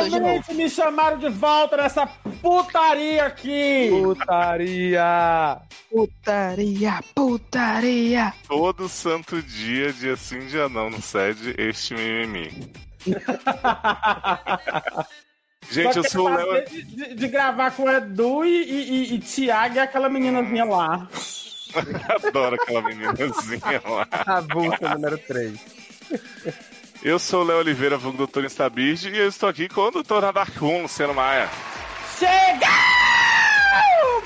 Assustou de novo. Me chamaram de volta nessa putaria aqui! Putaria! Putaria, putaria. Todo santo dia, dia sim, dia não, no sede este mimimi. Gente, eu sou o prazer Léo. De, de- de gravar com o Edu e, e, e, e Thiago e aquela meninazinha lá. Adoro aquela meninazinha lá. A bolsa número 3. Eu sou o Léo Oliveira, vulgo doutor Instabird, e eu estou aqui com o doutor Radar Kun, Luciano Maia. Chega!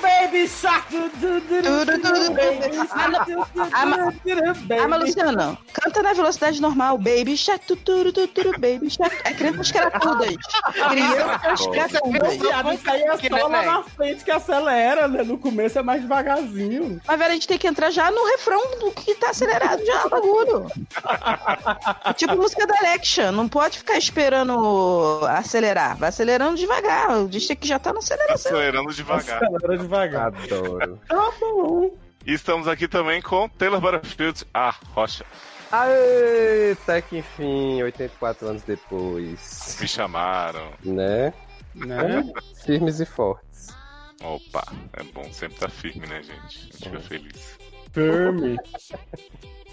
Baby Shark! du- du- du- Tudo, tudo, Baby tudo. Shark! du- du- Ah, ma- du- du- mas Baby Luciano, canta na velocidade normal. Baby shark, tuturu, tuturu, baby shark. É crianças carapudas. Crianças carapudas. Viado, isso aí é Que só lá na frente que acelera, né? No começo é mais devagarzinho. Mas, velho, a gente tem que entrar já no refrão do que tá acelerado já, bagulho. É tipo música da Alexa, não pode ficar esperando acelerar. Vai acelerando devagar. O disco que já tá na aceleração. Acelerando devagar. Devagar. Adoro. Tá bom. E estamos aqui também com Taylor Butterfield, a Rocha. Aê, até que enfim, 84 anos depois. Me chamaram. Né? Né? Firmes e fortes. Opa, é bom sempre estar firme, né, gente? A gente fica feliz. Firme.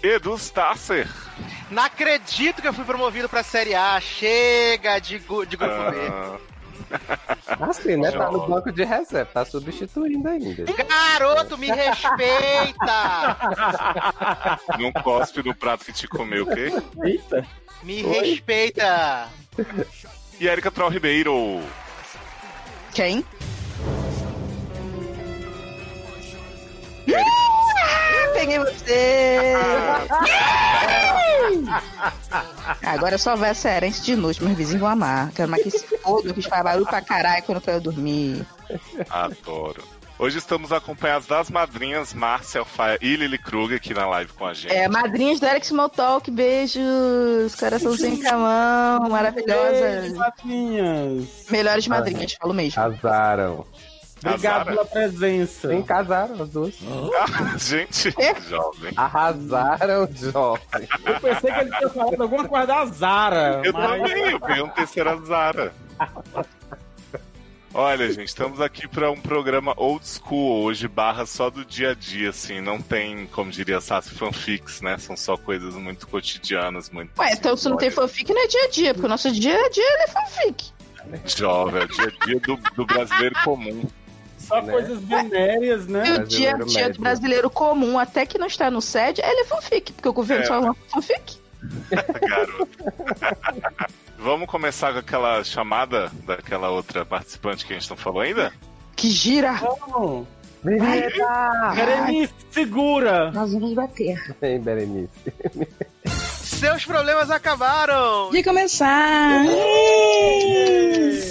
Edu Stasser. Não acredito que eu fui promovido pra Série A. Chega de, gu- de grupo B. Assim, né? Tá no banco de reserva, tá substituindo ainda. Garoto, me respeita! não cospe no prato que te comeu, ok? Eita. Me respeita! E Erika Troll Ribeiro. Quem? Peguei você! Agora só vai ser herente de noite, meus vizinhos vão amar. Quero mais que se foda, que faz barulho pra caralho quando eu quero dormir. Adoro. Hoje estamos acompanhados das madrinhas Márcia Alfaia e Lili Krug aqui na live com a gente. É, madrinhas do Eric Smalltalk, beijos, coraçãozinho com a mão, Beijo, maravilhosas. patinhas. Melhores madrinhas, falo mesmo. Casaram. Obrigado pela presença. Sim, casaram as duas. Ah, gente, jovem. Arrasaram, jovem. Eu pensei que ele tinha falado alguma coisa da Zara. Eu mas... também, eu peguei um terceira Zara. Olha, gente, estamos aqui para um programa old school hoje, barra só do dia a dia, assim, não tem, como diria Sassi, fanfics, né? São só coisas muito cotidianas, muito. Ué, então se não tem fanfic, não é dia a dia, porque o nosso dia a dia é fanfic. Jovem, é o dia a dia do, do brasileiro comum. Só Né? coisas venéreas, E né? o dia a Brasileiro dia do brasileiro comum, até que não está no SED, ele é fanfic, porque o governo É. só lança fanfic. Garoto. Vamos começar com aquela chamada daquela outra participante que a gente não falou ainda? Que gira! Vinheta! Berenice, segura! Nós vamos bater. Hein, Berenice? Seus problemas acabaram! De começar!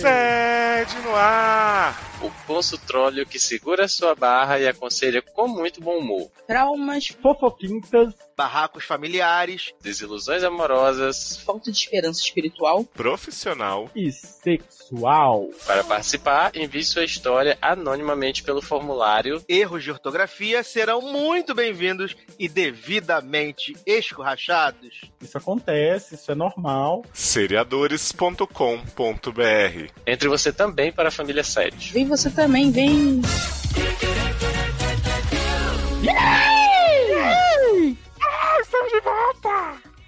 Sede no ar! O poço tróleo que segura sua barra e aconselha com muito bom humor. Traumas, Fofoquintas. Barracos familiares. Desilusões amorosas. falta de esperança espiritual. Profissional. E sexual. Para participar, envie sua história anonimamente pelo formulário. Erros de ortografia serão muito bem-vindos e devidamente escorrachados. Isso acontece, isso é normal. Seriadores.com.br Entre você também para a família 7. Você também, vem!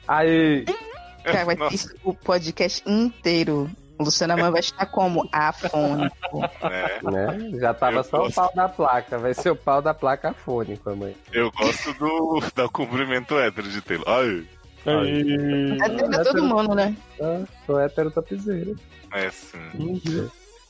Aí, Cara, vai ter isso o podcast inteiro. O Luciano Aman vai estar como afônico. né? né? Já tava Eu só o gosto. pau da placa. Vai ser o pau da placa fônica, mãe. Eu gosto do, do cumprimento hétero de Taylor. Ai, Aí. É pra todo mundo, né? Ah, sou hétero topzeiro. é sim.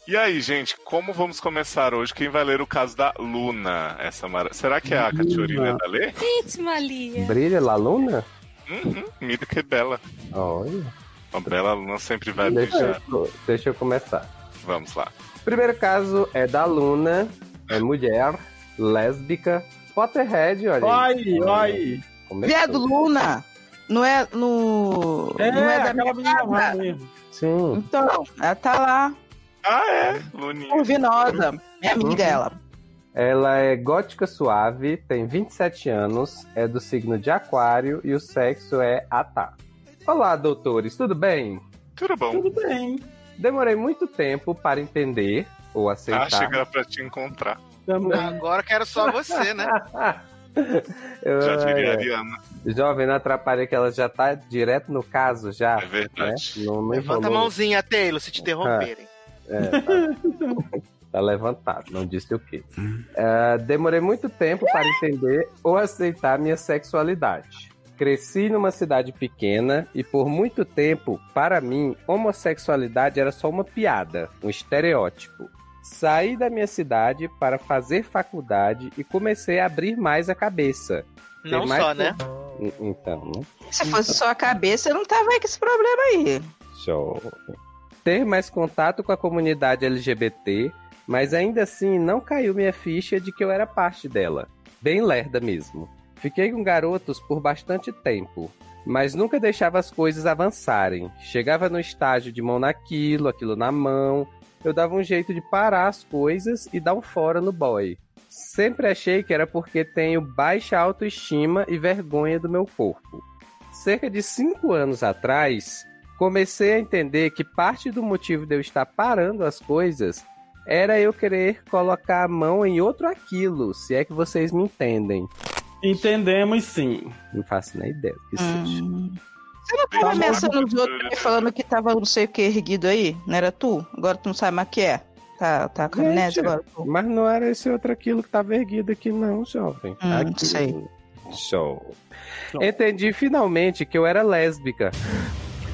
E aí, gente, como vamos começar hoje? Quem vai ler o caso da Luna? Essa mara... Será que é a. Cateorina da Lê? It's Malia. Brilha, La Luna? Uhum, mira que bela. Olha. A bela Luna sempre vai Deixa brilhar. eu, deixa eu começar. Vamos lá. Primeiro caso é da Luna, é mulher, lésbica, Potterhead, olha aí. Aí. Começou. Viado Luna! Não é no. É, não é da minha casa. Sim. Então, ela tá lá, Ah, é? Luninha. curvinosa. Minha amiga, Uhum. ela. Ela é gótica suave, tem 27 anos, é do signo de Aquário e o sexo é Atá. Olá, doutores, tudo bem? Tudo bom. Tudo bem. Demorei muito tempo para entender ou aceitar. Ah, chegar pra te encontrar. Também. Agora quero só você, né? Eu- Já diria a Ariana. Jovem, não atrapalha que ela já tá direto no caso já. É verdade. Né? Não, não Levanta a mãozinha, Taylor, se te interromperem. É, tá. Tá levantado, não disse o quê. Ah, demorei muito tempo para entender ou aceitar minha sexualidade. Cresci numa cidade pequena e por muito tempo, para mim, homossexualidade era só uma piada, um estereótipo. Saí da minha cidade para fazer faculdade e comecei a abrir mais a cabeça. Não mais só, co- né? Então, né? Se fosse só a cabeça, eu não tava aí com esse problema aí. Show. Ter mais contato com a comunidade LGBT, mas ainda assim não caiu minha ficha de que eu era parte dela. Bem lerda mesmo. Fiquei com garotos por bastante tempo, mas nunca deixava as coisas avançarem. Chegava no estágio de mão naquilo, aquilo na mão. Eu dava um jeito de parar as coisas e dar um fora no boy. Sempre achei que era porque tenho baixa autoestima e vergonha do meu corpo. Cerca de cinco anos atrás, comecei a entender que parte do motivo de eu estar parando as coisas era eu querer colocar a mão em outro aquilo, se é que vocês me entendem. Entendemos sim. Não faço nem ideia do que seja. Hum. Você não tava Tá ameaçando bom. os outros falando que tava não sei o que erguido aí? Não era tu? Agora tu não sabe mais o que é? Tá, tá com amnésia Gente, agora? tu? Mas não era esse outro aquilo que tava erguido aqui, não, jovem. Hum, Aqui- sei. Show. Show. Entendi finalmente que eu era lésbica.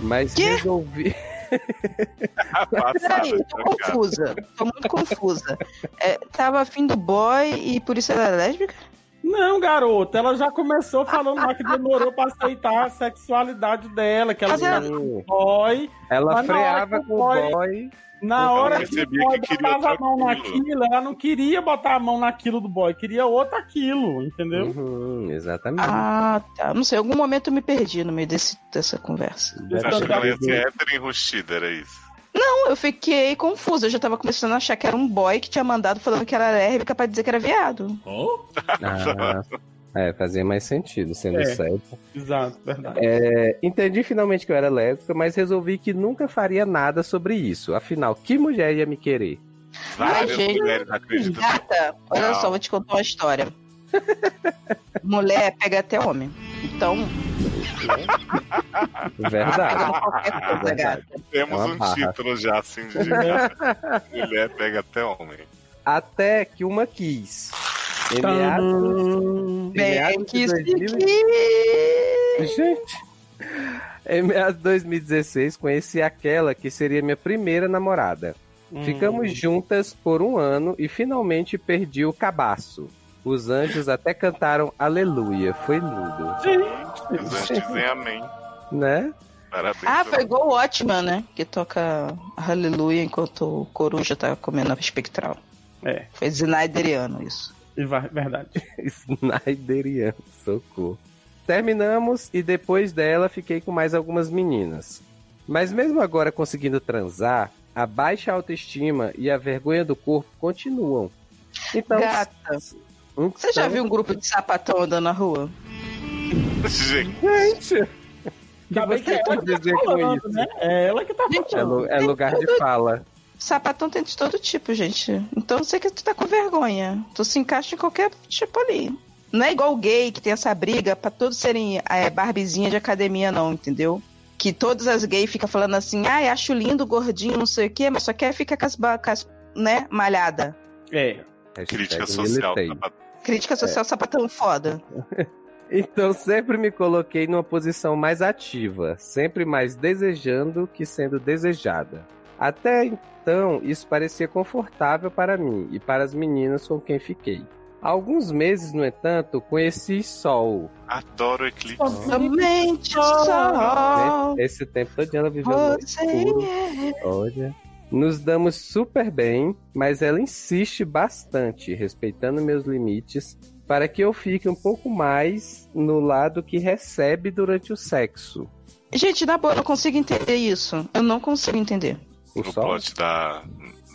Mas Quê? resolvi. Passada, Peraí, tô cara. confusa. Tô muito confusa. É, tava afim do boy e por isso ela é lésbica? Não, garoto, ela já começou falando lá que demorou pra aceitar a sexualidade dela, que ela Mas ela- queria um boy. Ela freava o com o boy- boy. Na Ela hora que o boy que botava a mão aquilo. naquilo, ela não queria botar a mão naquilo do boy, queria outro aquilo, entendeu? Uhum, exatamente. Ah, tá. Não sei, em algum momento eu me perdi no meio desse, dessa conversa. Você acha que ela ia ser hétero enrustida, era isso? Não, eu fiquei confusa. Eu já tava começando a achar que era um boy que tinha mandado falando que era lésbica pra dizer que era viado. Ah, é, fazia mais sentido, sendo É. certo. Exato, verdade. É, entendi finalmente que eu era lésbica, mas resolvi que nunca faria nada sobre isso. Afinal, que mulher ia me querer? Várias gente. mulheres acreditam. Gata, olha Não. só, vou te contar uma história. Mulher pega até homem. Então, Verdade. qualquer coisa, gata. Temos É um barra. título já assim de mulher pega até homem. Até que uma quis. Em meados, meados que de isso 2000 aqui. Gente. Em meados de 2016, conheci aquela que seria minha primeira namorada. Ficamos juntas por um ano e finalmente perdi o cabaço. Os anjos até cantaram aleluia. Foi lindo. Os anjos dizem amém. Né? Parabéns. Ah, foi igual o Watchman, né? Que toca Aleluia enquanto o Coruja tá comendo a espectral. É, Foi Snyderiano isso. verdade. Snyderiano, socorro. Terminamos e depois dela fiquei com mais algumas meninas. Mas mesmo agora conseguindo transar, a baixa autoestima e a vergonha do corpo continuam. Então, Gata, então- você já viu um grupo de sapatão andando na rua? Gente, o que Ainda bem você é ela que tá dizer com falando, isso? né? É ela que tá É, falando. é lugar de fala. Sapatão tem de todo tipo, gente. Então eu sei que tu tá com vergonha. Tu se encaixa em qualquer tipo ali. Não é igual o gay que tem essa briga pra todos serem é, barbizinha de academia, não, entendeu? Que todas as gays ficam falando assim, ai, acho lindo, gordinho, não sei o quê, mas só quer ficar com as, com as né, malhada. É. crítica social. militei. tá? Crítica social sapatão foda. Então sempre me coloquei numa posição mais ativa, sempre mais desejando que sendo desejada. Até então, isso parecia confortável para mim e para as meninas com quem fiquei. Há alguns meses, no entanto, conheci Sol. Adoro eclipse. Somente só Esse tempo todo ela viveu no escuro. é. Olha. Nos damos super bem, mas ela insiste bastante, respeitando meus limites, para que eu fique um pouco mais no lado que recebe durante o sexo. Gente, na boa, eu não consigo entender isso. Eu não consigo entender. O O plot da,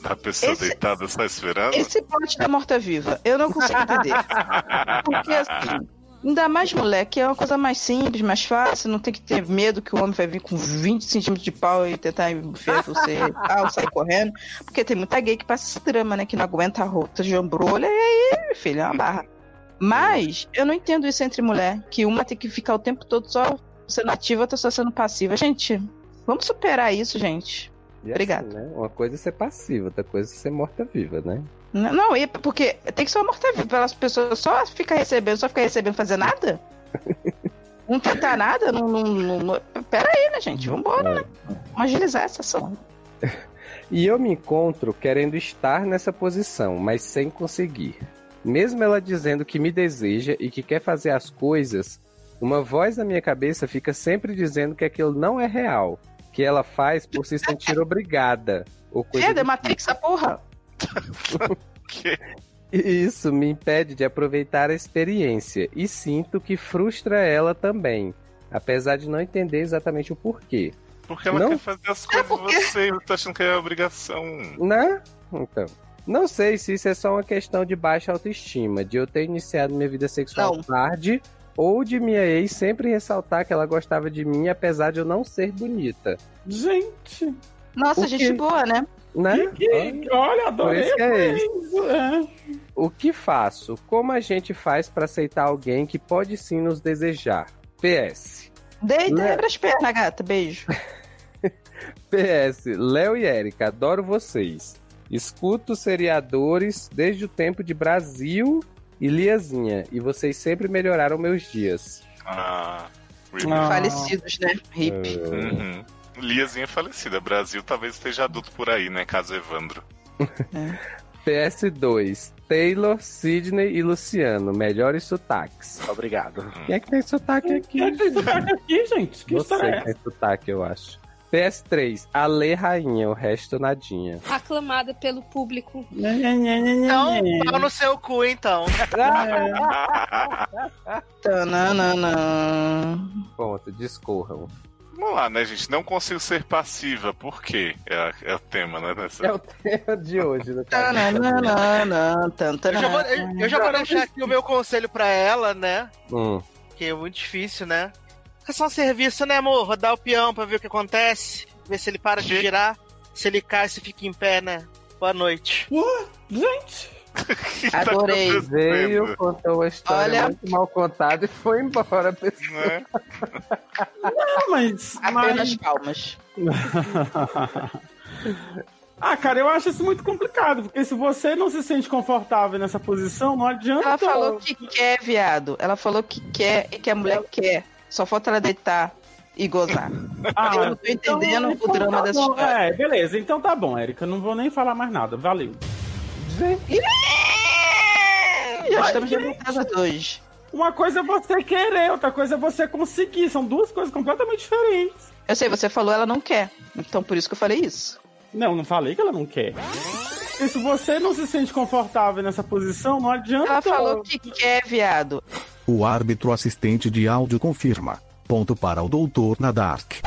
Da pessoa Esse- deitada só esperando? Esse plot da morta-viva, eu não consigo entender. Porque assim, ainda mais moleque, é uma coisa mais simples, mais fácil, não tem que ter medo que o homem vai vir com 20 centímetros de pau e tentar enfiar você e tal, sair correndo. Porque tem muita gay que passa esse drama, né? Que não aguenta a rota de ambrolha e aí, filho, é uma barra. Mas eu não entendo isso entre mulher, que uma tem que ficar o tempo todo só sendo ativa, outra só sendo passiva. Gente, vamos superar isso, gente. E Obrigada. assim, né? Uma coisa é ser passiva, outra coisa é ser morta-viva, né? Não, e porque tem que ser uma morta-viva para as pessoas só ficar recebendo, só ficar recebendo fazer nada? Não tentar nada? Não, não, não, Pera aí, né, gente? Vambora, né? Vamos agilizar essa ação. E eu me encontro querendo estar nessa posição, mas sem conseguir. Mesmo ela dizendo que me deseja e que quer fazer as coisas, uma voz na minha cabeça fica sempre dizendo que aquilo não é real, que ela faz por se sentir obrigada. Ou coisa É, The Matrix, essa porra. Que- Isso me impede de aproveitar a experiência e sinto que frustra ela também, apesar de não entender exatamente o porquê. Porque ela Não? quer fazer as coisas porque- e você tá achando que é obrigação. Né? Então. Não sei se isso é só uma questão de baixa autoestima, de eu ter iniciado minha vida sexual Não. tarde, ou de minha ex sempre ressaltar que ela gostava de mim, apesar de eu não ser bonita. Gente, Nossa, gente boa, né? Né? que, olha, Por adorei. isso que é isso. é. O que faço? Como a gente faz pra aceitar alguém que pode sim nos desejar? PS. Deita Né? e abre as pernas, gata. Beijo. PS, Léo e Érica, adoro vocês. Escuto seriadores desde o tempo de Brasil e Liazinha, e vocês sempre melhoraram meus dias. Ah, really? Ah. Falecidos, né? Hip. Uhum. Liazinha é falecida. Brasil talvez esteja adulto por aí, né? Caso Evandro. PS2, Taylor, Sidney e Luciano, melhores sotaques. Obrigado. Quem é que tem sotaque aqui? Quem é que tem sotaque aqui, gente? Que Você história é que tem sotaque, eu acho. PS3, Ale Rainha, o resto nadinha. aclamada pelo público. Então, pau no seu cu, então. Tananana. Ponto, discorram. Vamos lá, né, gente? Não consigo ser passiva. Por quê? É, é o tema, né? Dessa... É o tema de hoje. Tananana, Eu já, vou, eu, eu já vou deixar aqui o meu conselho pra ela, né? Hum. Que é muito difícil, né? É só um serviço, né, amor? Rodar o peão pra ver o que acontece. Ver se ele para de Que? girar. Se ele cai, se fica em pé, né? Boa noite. Gente, tá Adorei. acontecendo, Veio, contou a história Olha- muito mal contada e foi embora. pessoal. né? não, mas. Apenas mas... palmas. Ah, cara, eu acho isso muito complicado, porque se você não se sente confortável nessa posição, não adianta. Ela falou que quer, viado. Ela falou que quer e que a mulher quer. Só falta ela deitar e gozar. Ah, eu não tô entendendo o drama tá dessa história. É, beleza, então tá bom, Érica. Não vou nem falar mais nada. Valeu. Já estamos revoltadas hoje. Uma coisa é você querer, outra coisa é você conseguir. São duas coisas completamente diferentes. Eu sei, você falou ela não quer. Então por isso que eu falei isso. Não, não falei que ela não quer. E se você não se sente confortável nessa posição, não adianta. Ela falou que quer, viado. O árbitro assistente de áudio confirma. Ponto para o doutor Nadark.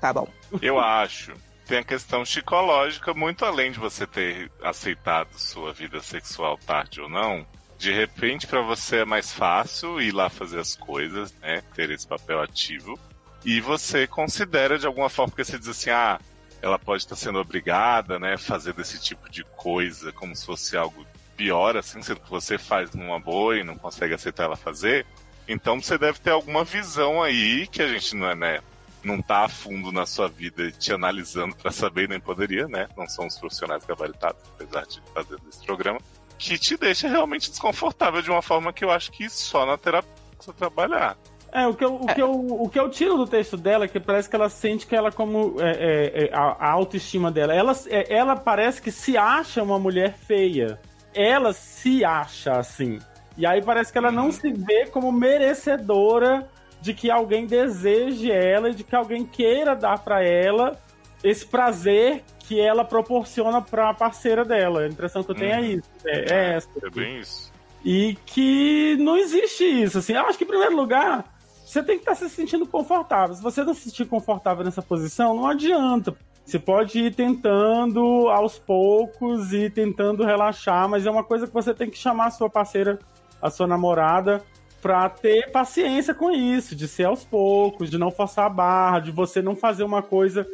Tá bom. Eu acho. Tem a questão psicológica, muito além de você ter aceitado sua vida sexual tarde ou não. De repente, pra você é mais fácil ir lá fazer as coisas, né? Ter esse papel ativo. E você considera de alguma forma, porque você diz assim, ah, ela pode estar sendo obrigada, né? Fazer desse tipo de coisa como se fosse algo pior, assim, sendo que você faz numa boa e não consegue aceitar ela fazer. Então você deve ter alguma visão aí que a gente não é, né? Não tá a fundo na sua vida te analisando pra saber nem poderia, né? Não são os profissionais gabaritados, apesar de fazer esse programa, que te deixa realmente desconfortável de uma forma que eu acho que só na terapia você trabalhar. É, o que, eu, o, que eu, o que eu tiro do texto dela é que parece que ela sente que ela, como é, é, é, a, a autoestima dela, ela, é, ela parece que se acha uma mulher feia. Ela se acha assim. E aí parece que ela não se vê como merecedora de que alguém deseje ela e de que alguém queira dar pra ela esse prazer que ela proporciona pra parceira dela. A impressão que eu tenho é isso. É, é essa. É bem isso. E que não existe isso, assim. Eu acho que, em primeiro lugar, você tem que estar se sentindo confortável. Se você não se sentir confortável nessa posição, não adianta. Você pode ir tentando aos poucos e tentando relaxar, mas é uma coisa que você tem que chamar a sua parceira, a sua namorada, pra ter paciência com isso, de ser aos poucos, de não forçar a barra, de você não fazer uma coisa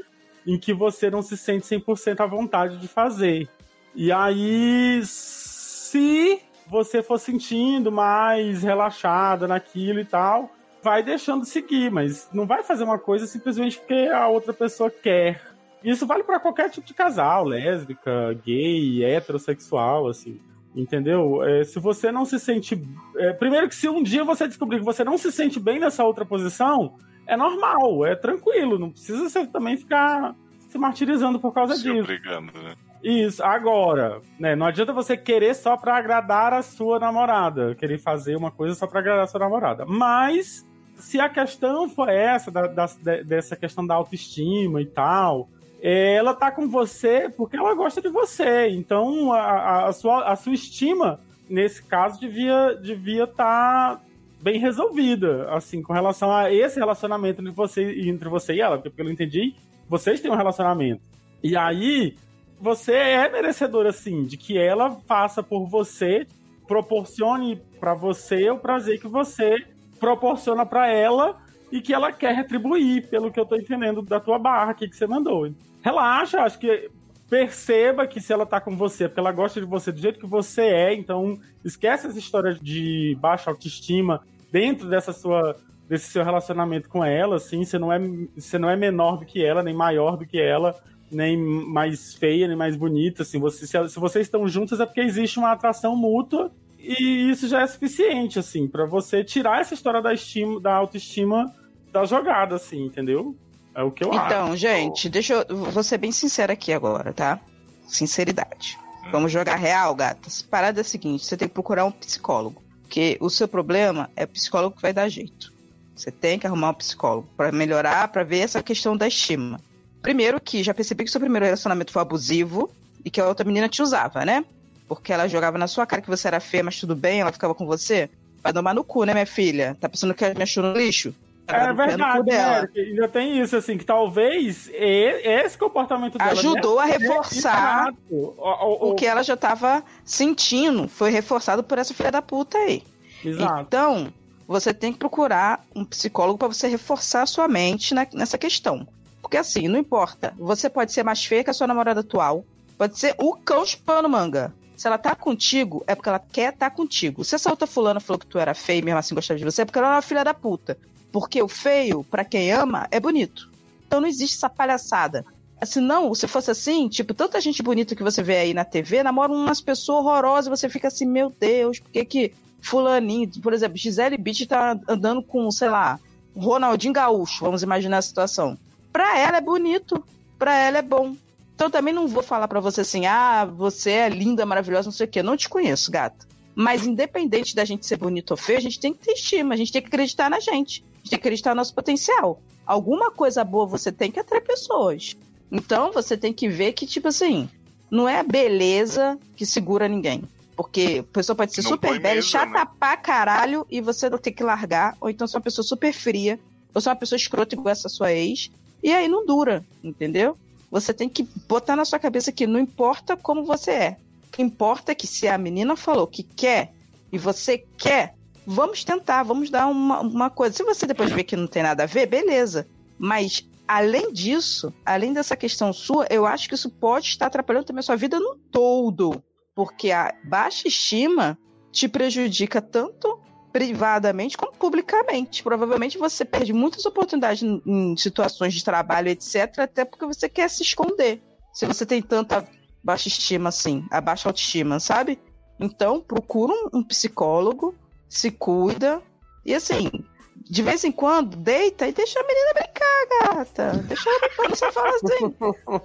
em que você não se sente 100% à vontade de fazer. E aí, se você for sentindo mais relaxada naquilo e tal, vai deixando seguir, mas não vai fazer uma coisa simplesmente porque a outra pessoa quer. Isso vale para qualquer tipo de casal, lésbica, gay, heterossexual, assim. Entendeu? É, se você não se sente. É, primeiro, que se um dia você descobrir que você não se sente bem nessa outra posição, é normal, é tranquilo. Não precisa você também ficar se martirizando por causa Se disso. obrigando, né? Isso, agora, né? Não adianta você querer só pra agradar a sua namorada, querer fazer uma coisa só pra agradar a sua namorada. Mas, se a questão for essa, da, da- de- dessa questão da autoestima e tal, ela tá com você porque ela gosta de você. Então, a, a- sua, a sua estima, nesse caso, devia devia estar bem resolvida, assim, com relação a esse relacionamento entre você, entre você e ela, porque pelo que eu entendi, vocês têm um relacionamento. E aí, você é merecedor, assim, de que ela faça por você, proporcione pra você o prazer que você proporciona pra ela e que ela quer retribuir, pelo que eu tô entendendo da tua barra que você mandou. Relaxa, acho que perceba que se ela tá com você, é porque ela gosta de você do jeito que você é, então esquece essa história de baixa autoestima dentro dessa sua desse seu relacionamento com ela, assim, você não é você não é menor do que ela, nem maior do que ela, nem mais feia, nem mais bonita, assim, você, se, se vocês estão juntas é porque existe uma atração mútua e isso já é suficiente, assim, pra você tirar essa história da estima, da autoestima da jogada, assim, entendeu? É o que eu acho. Então, gente, deixa eu. Vou ser bem sincera aqui agora, tá? Sinceridade. Vamos jogar real, gatas. Parada é a seguinte: você tem que procurar um psicólogo. Porque o seu problema é o psicólogo que vai dar jeito. Você tem que arrumar um psicólogo pra melhorar, pra ver essa questão da estima. Primeiro que já percebi que seu primeiro relacionamento foi abusivo e que a outra menina te usava, né? Porque ela jogava na sua cara que você era feia, mas tudo bem, ela ficava com você. Vai tomar no cu, né, minha filha? Tá pensando que ela me achou no lixo? Vai É verdade, né? Ainda tem isso, assim, que talvez esse comportamento dela Ajudou a reforçar. O, o- o que ela já tava sentindo foi reforçado por essa filha da puta aí. Exato. Então, você tem que procurar um psicólogo pra você reforçar a sua mente na- nessa questão. Porque assim, não importa. Você pode ser mais feia que a sua namorada atual. Pode ser o cão chupando manga. Se ela tá contigo, é porque ela quer estar contigo. Se essa outra fulana falou que tu era feio e mesmo assim gostava de você, é porque ela é uma filha da puta. Porque o feio, pra quem ama, é bonito. Então não existe essa palhaçada. Se não, se fosse assim, tipo, tanta gente bonita que você vê aí na TV, namora umas pessoas horrorosas, você fica assim, meu Deus, por que que fulaninho, por exemplo, Gisele Beach tá andando com, sei lá, Ronaldinho Gaúcho, vamos imaginar a situação. Pra ela é bonito, pra ela é bom. Então também não vou falar pra você assim, ah, você é linda, maravilhosa, não sei o quê. Eu não te conheço, gata. Mas independente da gente ser bonito ou feio, a gente tem que ter estima, a gente tem que acreditar na gente. Gente tem que acreditar no nosso potencial. Alguma coisa boa você tem que atrair pessoas. Então você tem que ver que, tipo assim, não é a beleza que segura ninguém. Porque a pessoa pode ser Não super bela e mesa, chata né? pra caralho e você não ter que largar. Ou então ser uma pessoa super fria. Ou ser uma pessoa escrota igual essa sua ex. E aí não dura, entendeu? Você tem que botar na sua cabeça que não importa como você é. O que importa é que se a menina falou que quer e você quer, vamos tentar, vamos dar uma, uma coisa. Se você depois ver que não tem nada a ver, beleza. Mas, além disso, além dessa questão sua, eu acho que isso pode estar atrapalhando também a sua vida no todo. Porque a baixa estima te prejudica tanto privadamente como publicamente. Provavelmente você perde muitas oportunidades em, situações de trabalho, etc., até porque você quer se esconder. Se você tem tanta baixa estima assim, a baixa autoestima, sabe? Então, procura um psicólogo, se cuida. E assim, de vez em quando, deita e deixa a menina brincar, gata. Deixa ela brincar, você fala assim.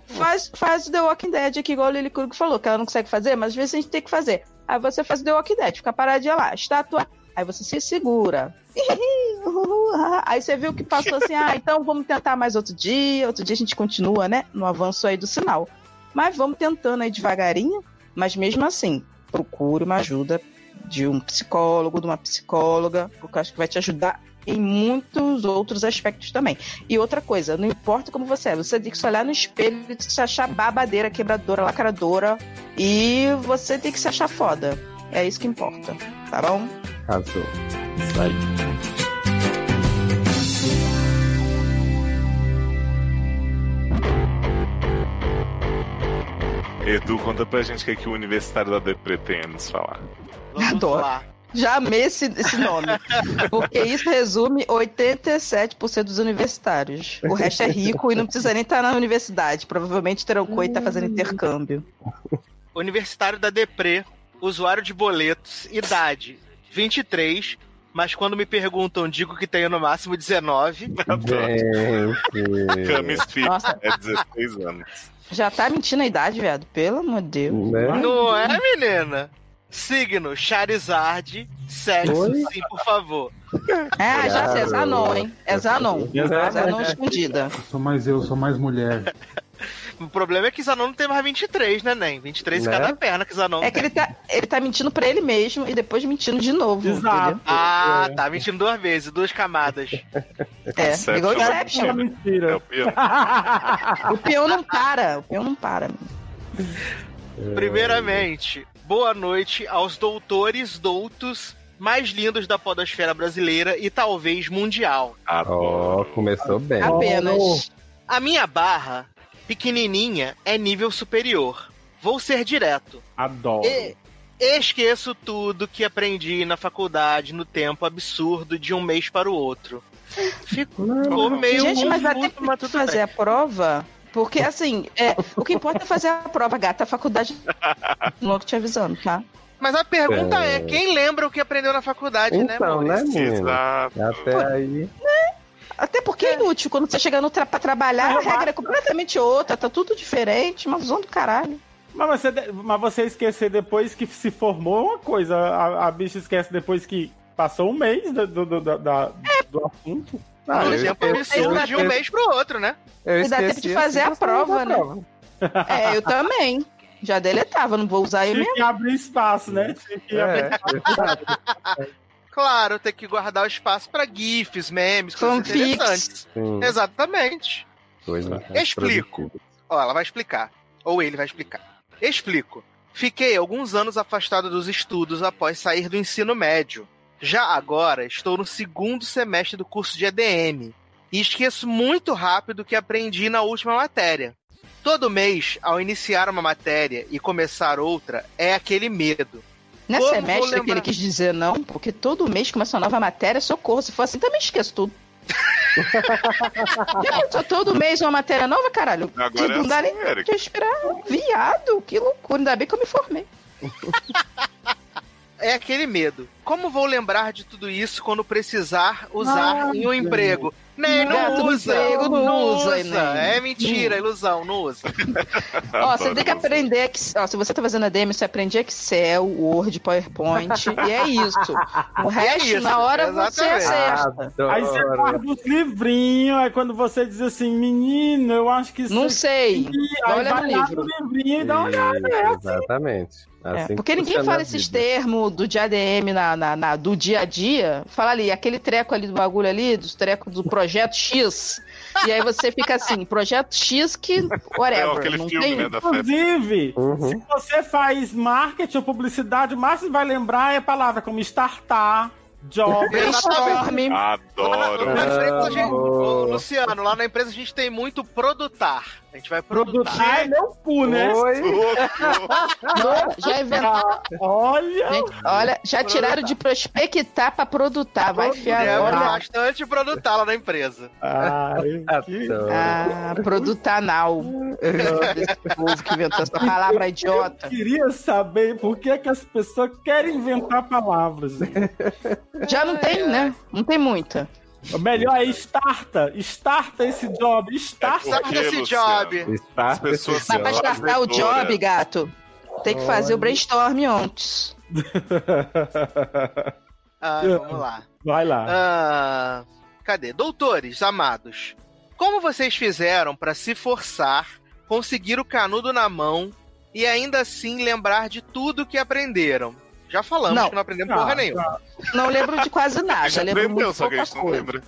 Faz, faz o The Walking Dead aqui, igual a Lily Krug falou, que ela não consegue fazer, mas às vezes a gente tem que fazer. Aí você faz o The Walking Dead, fica paradinha lá, estátua. Aí você se segura. Aí você viu que passou assim, ah, então vamos tentar mais outro dia. Outro dia a gente continua, né? No avanço aí do sinal. Mas vamos tentando aí devagarinho. Mas mesmo assim, procure uma ajuda de um psicólogo, de uma psicóloga, porque eu acho que vai te ajudar em muitos outros aspectos também. E outra coisa, não importa como você é, você tem que se olhar no espelho e se achar babadeira, quebradora, lacradora. E você tem que se achar foda. É isso que importa, tá bom? Casou. Isso aí. Edu, conta pra gente o que, é que o Universitário da Depre tem a nos falar. Vamos Adoro. lá. Já amei esse, esse nome. Porque isso resume 87% dos universitários. O resto é rico e não precisa nem estar na universidade. Provavelmente terão coisa e tá fazendo intercâmbio. Universitário da Depre, usuário de boletos, idade 23, mas quando me perguntam, digo que tenho no máximo 19. Gente. Camis é 16 anos. Já tá mentindo a idade, viado? Pelo amor de Deus. Né? Não é, menina? Signo Charizard, sexo, Oi? sim, por favor. É, já sei, é Zanon, hein? É Zanon. Exato. Zanon escondida. Sou mais eu, sou mais mulher. O problema é que Zanon não tem mais 23, né, Nen? 23 em Né? cada perna que Zanon É que tem. ele tá, ele tá mentindo pra ele mesmo e depois mentindo de novo. Exato. Ah, É. tá mentindo duas vezes, duas camadas. É, Inception. igual É Inception. É mentira. o pior. O peão não para. O peão não para. Primeiramente, boa noite aos doutores, doutos mais lindos da podosfera brasileira e talvez mundial. Ó, Adoro. começou bem. Apenas. A minha barra, pequenininha, é nível superior. Vou ser direto. Adoro. E- esqueço tudo que aprendi na faculdade no tempo absurdo de um mês para o outro. Ficou meio Gente, mas de tudo fazer bem. a prova? Porque, assim, é, o que importa é fazer a prova, gata. A faculdade logo te avisando, tá? Mas a pergunta é, quem lembra o que aprendeu na faculdade, Então, né, né, Maurício? menino? Exato. Até aí. Até porque é inútil. Quando você chega no tra pra trabalhar, a regra é completamente outra. Tá tudo diferente. Uma visão do caralho. Mas você, mas você esquecer depois que se formou é uma coisa. A, a bicha esquece depois que passou um mês do, do, do, da- da- do assunto. Ah, eu exemplo esqueci- absurdo eu de um mês pro outro, né? Eu E dá tempo de fazer assim a eu prova, né? prova. É, eu também. Já deletava, não vou usar eu Tinha mesmo. que abrir espaço, né? Tinha que abrir É, exato. Claro, tem que guardar o espaço pra GIFs, memes, coisas Fanfics. interessantes. Sim, Exatamente. coisa Explico. Ó, ela vai explicar. Ou ele vai explicar. Explico. Fiquei alguns anos afastado dos estudos após sair do ensino médio. Já agora estou no segundo semestre do curso de EDM e esqueço muito rápido o que aprendi na última matéria. Todo mês, ao iniciar uma matéria e começar outra, é aquele medo. Não é Como semestre vou que ele lembrar? quis dizer não, porque todo mês começa uma nova matéria, socorro. Se for assim, também esqueço tudo. Já pensou todo mês uma matéria nova, caralho? Agora é não dá assim, nem Eric. pra esperar. Viado, que loucura. Ainda bem que eu me formei. É aquele medo. Como vou lembrar de tudo isso quando precisar usar Ah, em um emprego? Nem, não usa. emprego não usa, Enem. É mentira, ilusão, não usa. Ó, você tem que você. aprender. Ó, se você tá fazendo ADM, você aprende Excel, Word, PowerPoint. e é isso. O resto, isso, na hora, você exatamente. acerta. Adoro. Aí você guarda os livrinhos, aí quando você diz assim, menino, eu acho que isso Não aqui", sei. aí olha vai no livro. livrinho e dá uma olhada. Isso, Exatamente. É, Assim porque que ninguém fala esses termos do de ADM na, na- na- do dia a dia. Fala ali, aquele treco ali do bagulho ali, dos trecos do projeto X. E aí você fica assim, projeto X que É whatever. aquele não filme, tem... né. Inclusive, Uhum. se você faz marketing ou publicidade, o você vai lembrar é palavra como startar, job. Adoro. Lá na empresa, a gente- Luciano, lá na empresa a gente tem muito produtar. A gente vai produtar. Produzir é meu cu, né? Oi. Já inventaram. Olha! Gente, olha, já tiraram de prospectar pra produtar. Vai enfiar É olha. bastante produtar lá na empresa. Ai, que... Adoro. Ah, produtanal. Esse povo que inventou essa palavra idiota. Queria saber por que, que as pessoas querem inventar palavras. Já não tem, né? Não tem muita. O melhor é starta. Starta esse job. Starta. Sabe Porque, desse Luciano, job? As pessoas Mas pra startar o job, gato, tem que fazer o brainstorm antes. Ah, vamos lá. Vai lá. Ah, cadê? Doutores, amados. Como vocês fizeram para se forçar, conseguir o canudo na mão e ainda assim lembrar de tudo que aprenderam? Já falamos Não. que não aprendemos Ah, porra nenhuma. Não lembro de quase nada. Já lembro muito só que a gente não lembra.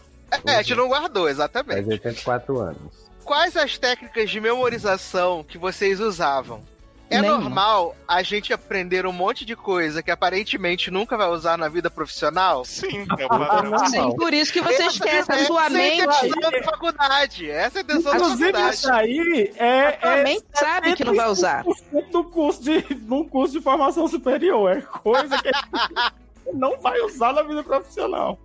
É, a gente não guardou, exatamente. Faz 84 anos. Quais as técnicas de memorização que vocês usavam? É Nenhuma. normal a gente aprender um monte de coisa que aparentemente nunca vai usar na vida profissional? Sim, é padrão. Sim, por isso que você Essa esquece a é- sua essa é a mente. intenção da faculdade. Essa é a intenção da Inclusive, faculdade. isso aí é. A é mente sabe que não vai usar. 75% do curso de, num curso de formação superior. É coisa que não vai usar na vida profissional.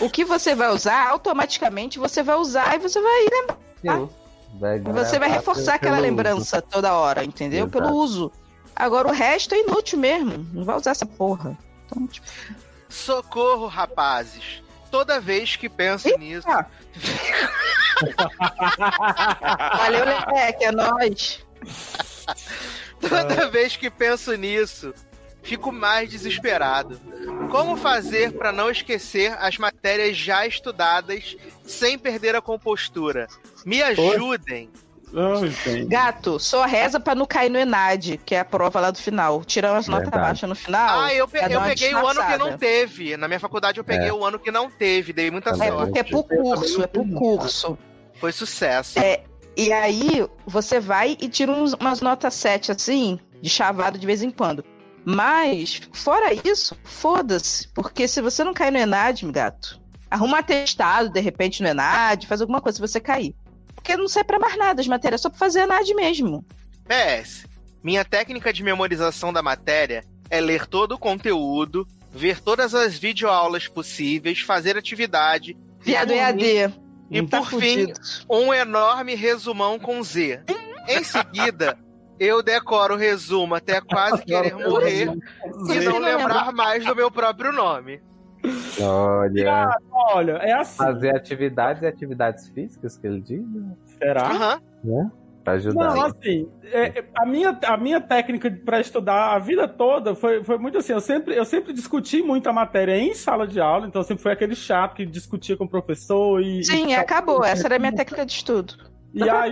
O que você vai usar, automaticamente você vai usar e você vai lembrar. Sim. Vai Você vai reforçar aquela lembrança toda hora, entendeu? Exato. Pelo uso. Agora o resto é inútil mesmo. Não vai usar essa porra. Então, tipo, Socorro, rapazes. Toda vez que penso nisso. valeu, Leque, é nóis. Toda vez que penso nisso, fico mais desesperado. Como fazer para não esquecer as matérias já estudadas sem perder a compostura? Me ajudem. Gato, só reza pra não cair no Enad, que é a prova lá do final. Tirando as notas baixas no final. Ah, eu, pe- dar eu peguei o ano que não teve. Na minha faculdade eu peguei É. o ano que não teve. Dei muita Também. É sorte. porque é pro curso, é pro curso. Foi sucesso. É, E aí, você vai e tira uns- umas notas 7, assim, de chavado de vez em quando. Mas, fora isso, foda-se. Porque se você não cair no Enad, meu gato, arruma um atestado, de repente, no Enad, faz alguma coisa se você cair. Porque não serve pra mais nada as matérias, é só pra fazer Enad mesmo. PS. Minha técnica de memorização da matéria é ler todo o conteúdo, ver todas as videoaulas possíveis, fazer atividade. Viado EAD. E Tá por fim, fudido. um enorme resumão com Z. Em seguida, eu decoro o resumo até quase querer morrer e não lembrar mais do meu próprio nome. Olha, Olha, é assim. fazer atividades e atividades físicas que ele diz, né? Será? Aham. Pra ajudar. Não, assim, é, a, minha, a minha técnica para estudar a vida toda foi, foi muito assim. Eu sempre, eu sempre discuti muito a matéria em sala de aula, então eu sempre foi aquele chato que discutia com o professor e. Sim, e, acabou. Essa era a minha técnica de estudo. e aí,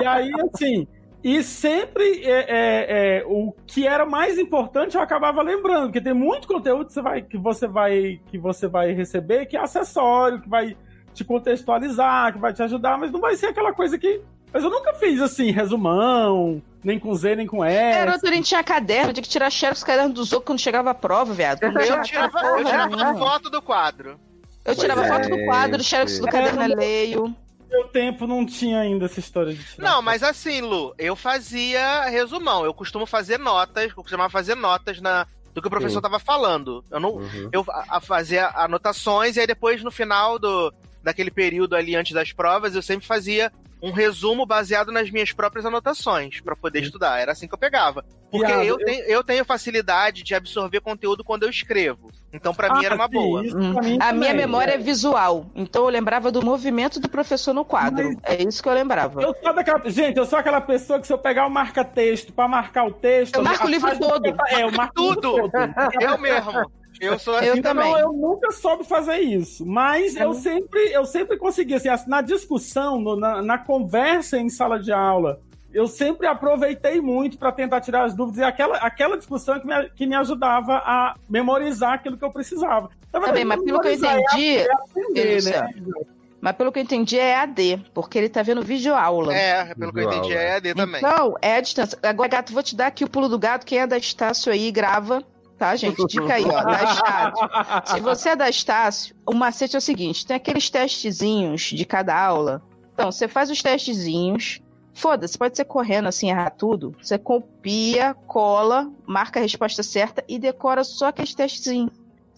e aí, assim. E sempre é, é, é, o que era mais importante eu acabava lembrando, porque tem muito conteúdo que você vai, que você vai, que você vai receber que é acessório, que vai te contextualizar, que vai te ajudar, mas não vai ser aquela coisa que. Mas eu nunca fiz assim, resumão, nem com Z, nem com S. Garoto, a gente tinha caderno, tinha que tirar xerox do caderno dos outros quando chegava a prova, viado. Eu tinha tirava, eu tirava foto do quadro. Eu tirava foto é, do quadro, xerox do é. caderno alheio. Meu tempo não tinha ainda essa história de tirar Não, mas assim, Lu, eu fazia resumão. Eu costumo fazer notas, eu costumava fazer notas na, do que o professor Sim. tava falando. Eu não, Uhum. eu a, a fazia anotações e aí depois no final do daquele período ali antes das provas eu sempre fazia um resumo baseado nas minhas próprias anotações pra poder estudar. Era assim que eu pegava. Porque Viado, eu, eu- Tenho, eu tenho facilidade de absorver conteúdo quando eu escrevo. Então pra mim Ah, era uma sim, boa. Hum. mim A minha também. memória é visual, então eu lembrava do movimento do professor no quadro. É isso que eu lembrava. Eu sou daquela... Gente, eu sou aquela pessoa que se eu pegar o marca-texto pra marcar o texto... Eu marco o livro todo. É, eu marco o livro Tudo. todo. Eu mesmo. Eu sou assim Eu Então, também. eu nunca soube fazer isso. Mas eu sempre, eu sempre consegui, assim, na discussão, no- na, na conversa em sala de aula, eu sempre aproveitei muito para tentar tirar as dúvidas e aquela, aquela discussão que me, que me ajudava a memorizar aquilo que eu precisava. Na Também, mas pelo que eu é entendi, aprender, Isso, né? mas pelo que eu entendi é AD, porque ele tá vendo videoaula. É, pelo que eu entendi, é EAD também. Então, é a distância. Agora, gato, vou te dar aqui o pulo do gato. Quem é da Estácio aí, grava. Tá, gente? Dica aí, ó. Da Estácio. Se você é da Estácio, o macete é o seguinte: tem aqueles testezinhos de cada aula. Então, você faz os testezinhos. Foda-se, pode ser correndo assim, errar tudo. Você copia, cola, marca a resposta certa e decora só aqueles testezinhos.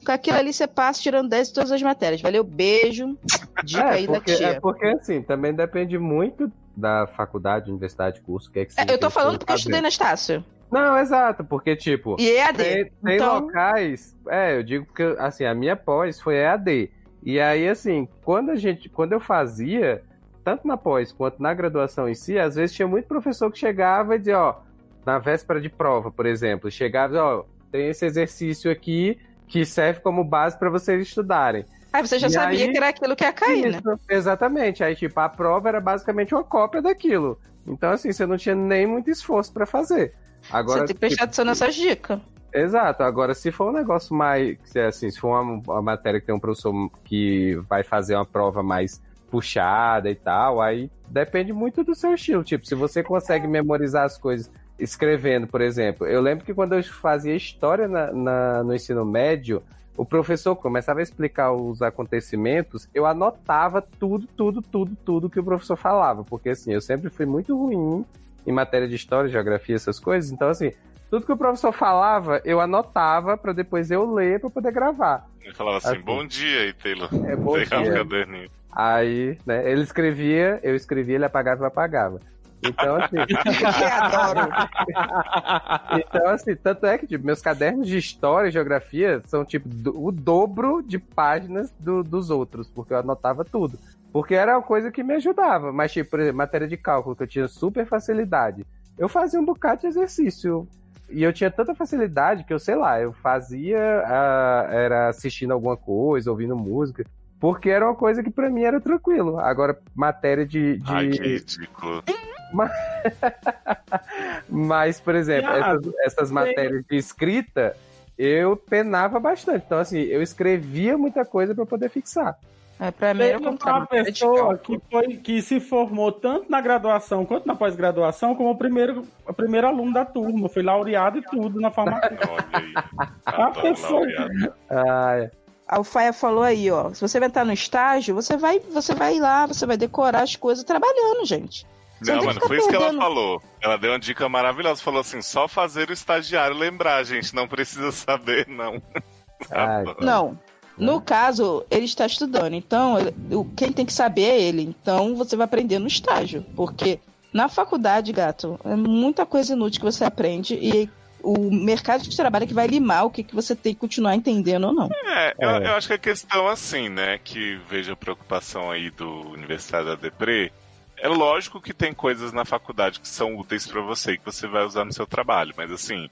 Com aquilo ali você passa tirando 10 de todas as matérias. Valeu, beijo. Dica É aí porque, da tia. é porque, assim, também depende muito da faculdade, universidade, curso, o que é que É, você eu tô falando porque eu estudei na Estácio. Não, exato, porque, tipo, E EAD. tem, tem Então- locais. É, eu digo que, assim, a minha pós foi EAD. E aí, assim, quando a gente. Quando eu fazia, tanto na pós quanto na graduação em si, às vezes tinha muito professor que chegava e dizia, ó, na véspera de prova, por exemplo, chegava e dizia, ó, tem esse exercício aqui que serve como base para vocês estudarem. Ah, você já E sabia aí- que era aquilo que ia cair, né? Isso, Exatamente. Aí, tipo, a prova era basicamente uma cópia daquilo. Então, assim, você não tinha nem muito esforço pra fazer. Agora, você tem que prestar tipo, atenção nessas dicas. Exato. Agora, se for um negócio mais. se, Assim, se for uma, uma matéria que tem um professor que vai fazer uma prova mais puxada e tal, aí depende muito do seu estilo. Tipo, se você consegue memorizar as coisas escrevendo, por exemplo. Eu lembro que quando eu fazia história na- na- no ensino médio, o professor começava a explicar os acontecimentos, eu anotava tudo, tudo, tudo, tudo que o professor falava. Porque assim, eu sempre fui muito ruim em matéria de história, geografia, essas coisas. Então, assim, tudo que o professor falava, eu anotava para depois eu ler para poder gravar. Ele falava assim, Assim. bom dia aí, Taylor. É, bom Pegava dia. o caderninho. Aí, né, ele escrevia, eu escrevia, ele apagava e eu apagava. Então, assim. Adoro. então, assim, tanto é que tipo, meus cadernos de história e geografia são, tipo, do- o dobro de páginas do- dos outros, porque eu anotava tudo. Porque era uma coisa que me ajudava. Mas, tipo, por exemplo, matéria de cálculo, que eu tinha super facilidade. Eu fazia um bocado de exercício. E eu tinha tanta facilidade que eu, sei lá, eu fazia, ah, era assistindo alguma coisa, ouvindo música. Porque era uma coisa que pra mim era tranquilo. Agora, matéria de. de... Ai, que ridículo. Mas, por exemplo, essas, essas matérias de escrita, eu penava bastante. Então, assim, eu escrevia muita coisa pra poder fixar. É, pra mim era o uma pessoa que, foi, que se formou tanto na graduação quanto na pós-graduação como o primeiro, o primeiro aluno da turma. Foi laureado e tudo na. Olha aí. A pessoa-. Ah. A Faia falou aí, ó. Se você vai estar no estágio, você vai, você vai ir lá, você vai decorar as coisas trabalhando, gente. Você Não, mano, foi isso que ela perdendo. falou. Ela deu uma dica maravilhosa. Falou assim: só fazer o estagiário lembrar, gente. Não precisa saber, não. Ai. Não. No caso, ele está estudando. Então, quem tem que saber é ele. Então, você vai aprender no estágio. Porque na faculdade, gato, é muita coisa inútil que você aprende. E o mercado de trabalho é que vai limar o que, que você tem que continuar entendendo ou não. É, eu, É. eu acho que a questão assim, né, que vejo a preocupação aí do Universidade da Depre, é lógico que tem coisas na faculdade que são úteis pra você e que você vai usar no seu trabalho, mas assim,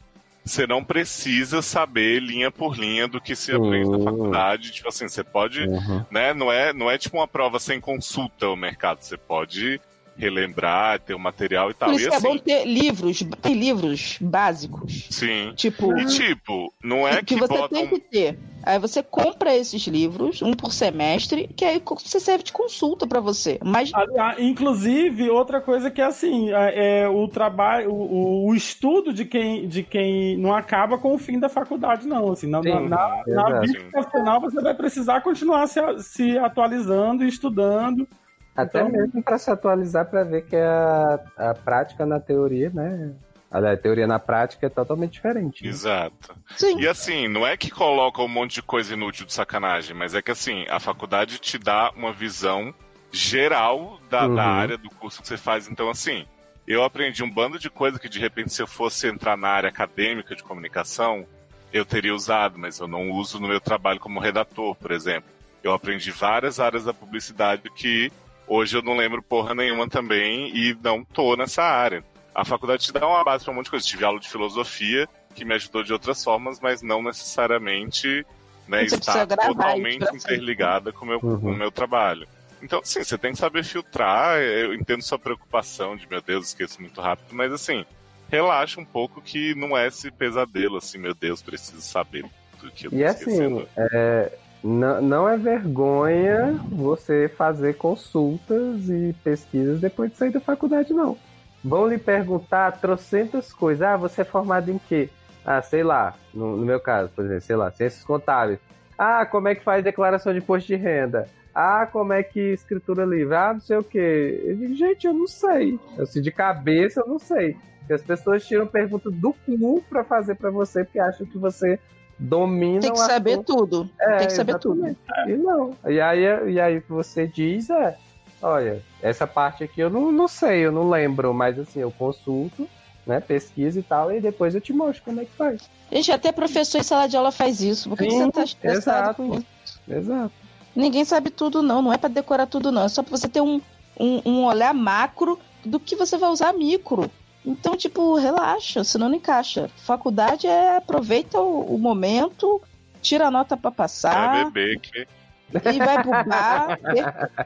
você não precisa saber linha por linha do que se aprende na Sim. faculdade, tipo assim, você pode, Uhum. né, não é, não é tipo uma prova sem consulta ao mercado, você pode relembrar, ter o material e tal. Por E isso é assim, bom ter livros, tem livros básicos. sim. Tipo, E tipo, não é que, que, você botam tem que ter. Aí você compra esses livros, um por semestre, que aí você serve de consulta pra você. Mas Aliás, inclusive, outra coisa que é assim, é, é o trabalho, o, o estudo de quem, de quem não acaba com o fim da faculdade, não. Assim, na, Sim, na, na, na exato. vida profissional você vai precisar continuar se, se atualizando e estudando. Até Então- mesmo para se atualizar para ver que a, a prática na teoria, né? A teoria na prática é totalmente diferente. né? Exato. sim, E assim, não é que coloca um monte de coisa inútil de sacanagem, mas é que assim, a faculdade te dá uma visão geral da, Uhum. da área do curso que você faz. Então, assim, eu aprendi um bando de coisa que de repente, se eu fosse entrar na área acadêmica de comunicação, eu teria usado, mas eu não uso no meu trabalho como redator, por exemplo. Eu aprendi várias áreas da publicidade que hoje eu não lembro porra nenhuma também e não tô nessa área. A faculdade te dá uma base pra um monte de coisa. Tive aula de filosofia, que me ajudou de outras formas, mas não necessariamente né, está totalmente isso pra interligada com o meu, Uhum. o meu trabalho. Então, sim, você tem que saber filtrar. Eu entendo sua preocupação de, meu Deus, esqueço muito rápido, mas assim, relaxa um pouco que não é esse pesadelo, assim, meu Deus, preciso saber do que eu tô E assim, esquecendo. é, não, não é vergonha você fazer consultas e pesquisas depois de sair da faculdade, não. Vão lhe perguntar trocentas coisas. Ah, você é formado em quê? Ah, sei lá, no, no meu caso, por exemplo, sei lá, ciências contábeis. Ah, como é que faz declaração de imposto de renda? Ah, como é que escritura livre? Ah, não sei o quê. Eu digo, gente, eu não sei. Assim, de cabeça eu não sei. Porque as pessoas tiram perguntas do cu pra fazer pra você, porque acham que você domina tem que saber assunto. tudo. É, tem que saber tudo. exatamente. E não. E aí, e aí que você diz é, olha, essa parte aqui eu não, não sei, eu não lembro, mas assim, eu consulto, né, pesquisa e tal, e depois eu te mostro como é que faz. Gente, até professor em sala de aula faz isso. Por que, que Sim, você tá estressado exato. com isso? Exato. Ninguém sabe tudo, não. Não é pra decorar tudo, não. É só pra você ter um, um, um olhar macro do que você vai usar micro. Então, tipo, relaxa, senão não encaixa. Faculdade é aproveita o, o momento, tira a nota pra É passar. bebê que E vai pro bar.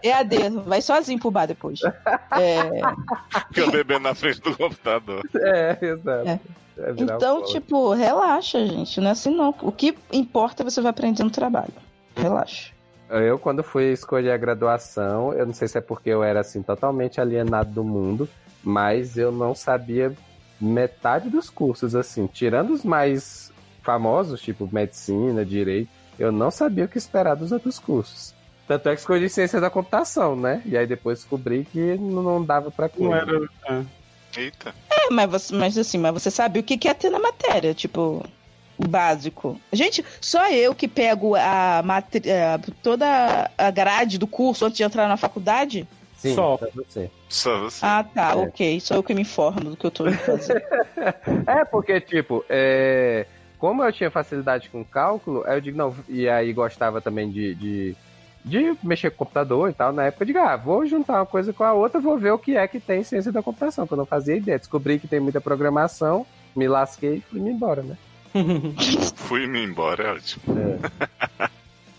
E- EAD, vai sozinho pro bar depois. É, Fica bebendo na frente do computador. É, exato. É. Virar então, um tipo, relaxa, gente. Não é assim, não. O que importa é você vai aprender no trabalho. Relaxa. Eu, quando fui escolher a graduação, eu não sei se é porque eu era, assim, totalmente alienado do mundo, mas eu não sabia metade dos cursos, assim, tirando os mais famosos, tipo medicina, direito, eu não sabia o que esperar dos outros cursos. Tanto é que escolhi ciência da computação, né? E aí depois descobri que não não dava pra Não coisa. era. é. Eita. É, mas, você, mas assim, mas você sabe o que, que é ter na matéria, tipo, o básico. Gente, só eu que pego a matri- toda a grade do curso antes de entrar na faculdade? Sim, Só. pra você. Só você. Ah, tá, É. ok. Sou eu que me informo do que eu tô indo fazer. É, porque, tipo, é, como eu tinha facilidade com cálculo, aí eu digo, não, e aí gostava também de, de, de mexer com computador e tal, na época eu digo, ah, vou juntar uma coisa com a outra, vou ver o que é que tem ciência da computação, que eu não fazia ideia. Descobri que tem muita programação, me lasquei e fui embora, né? Fui-me embora, é ótimo. É.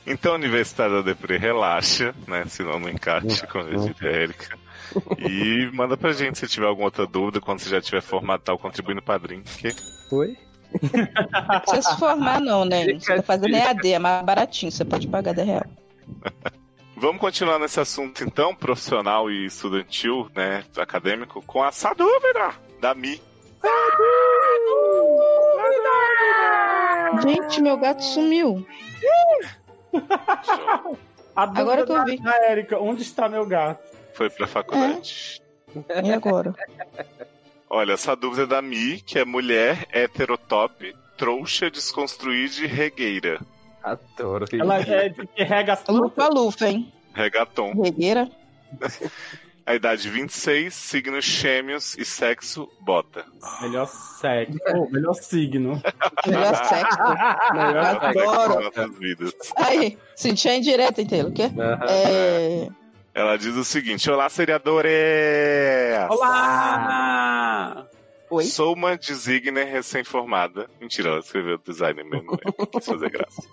Então, Universidade da Depre, relaxa, né? Senão não encaixe com a gente, Érica. E manda pra gente se tiver alguma outra dúvida, quando você já tiver formado tal, contribui no padrinho. Que... Foi? Não precisa se formar, não, né? Você tá fazendo EAD, é mais baratinho, você pode pagar 10 reais. Vamos continuar nesse assunto, então, profissional e estudantil, né? Acadêmico, com essa dúvida da Mi. Gente, meu gato sumiu. Agora eu vi. da Érica, onde está meu gato? Foi pra faculdade. E agora? Olha, essa dúvida da Mi, que é mulher heterotop, trouxa, desconstruída e regueira. Adoro. Ela é de que rega as Lufa, lufa, hein? Regaton. Regueira. A idade 26, signo gêmeos e sexo bota. Melhor sexo. Pô, melhor signo. Melhor sexo. Melhor Sexo Adoro. em nossas vidas. Aí, sentia indireta, entendeu? O quê? É... Ela diz o seguinte: Olá, seriadores! Olá! Oi? Sou uma designer recém-formada. Mentira, ela escreveu designer mesmo, né? Quis fazer graça.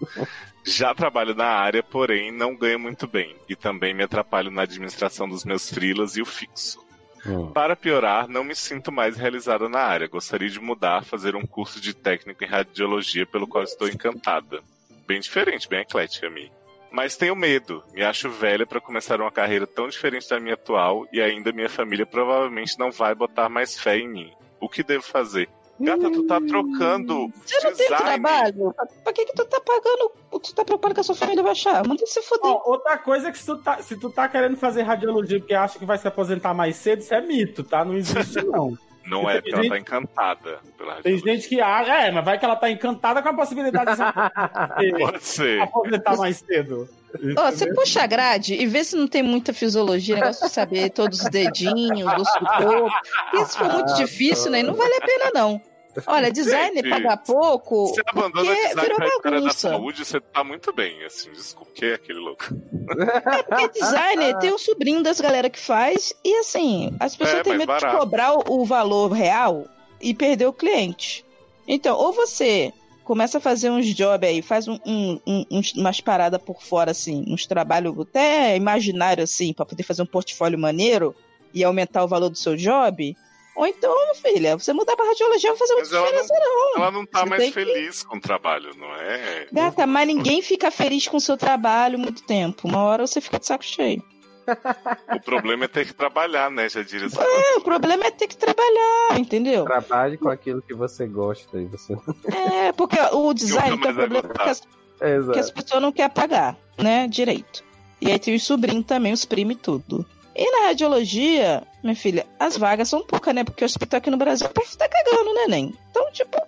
Já trabalho na área, porém não ganho muito bem. E também me atrapalho na administração dos meus freelas e o fixo. Hum. Para piorar, não me sinto mais realizada na área. Gostaria de mudar, fazer um curso de técnico em radiologia, pelo qual estou encantada. Bem diferente, bem eclética a mim. Mas tenho medo. Me acho velha para começar uma carreira tão diferente da minha atual e ainda minha família provavelmente não vai botar mais fé em mim. O que devo fazer? Gata, tu tá trocando Você não tem design. trabalho? Pra- que, que tu tá pagando? Tu tá preocupado que a sua família vai achar? Manda se fuder. Ó, outra coisa é que se tu, tá, se tu tá querendo fazer radiologia porque acha que vai se aposentar mais cedo, isso é mito, tá? Não existe, não. Não é, Tem porque ela tá encantada pela Tem radiologia. gente que acha. É, mas vai que ela tá encantada com a possibilidade de se Pode ser. aposentar mais cedo. Ó, você puxa a grade e vê se não tem muita fisiologia, negócio de saber todos os dedinhos, osso do corpo. Se for muito difícil, né? Não vale a pena, não. Olha, designer Gente, paga pouco, Você abandona porque design virou pra área da saúde, você tá muito bem, assim, desculpa, que é aquele louco. É porque designer tem o sobrinho das galera que faz, e assim, as pessoas É, têm medo barato. de cobrar o, o valor real e perder o cliente. Então, ou você começa a fazer uns job aí, faz um, um- um- umas paradas por fora, assim, uns trabalhos até imaginário, assim, pra poder fazer um portfólio maneiro e aumentar o valor do seu job. Ou então, filha, você mudar pra radiologia, vai fazer Mas uma ela diferença, não. Ela não tá Você mais tem que- feliz com o trabalho, não é? Gata, mas ninguém fica feliz com o seu trabalho muito tempo. Uma hora você fica de saco cheio. O problema é ter que trabalhar, né? Já diria assim. É, o problema é ter que trabalhar, entendeu? Trabalhe com aquilo que você gosta e você. É, porque o design tem o problema que as, que as pessoas não querem pagar, né? Direito. E aí tem os sobrinhos também, os primos e tudo. E na radiologia, minha filha, as vagas são poucas, né? Porque o hospital aqui no Brasil, o povo tá cagando, né, neném? Então, tipo,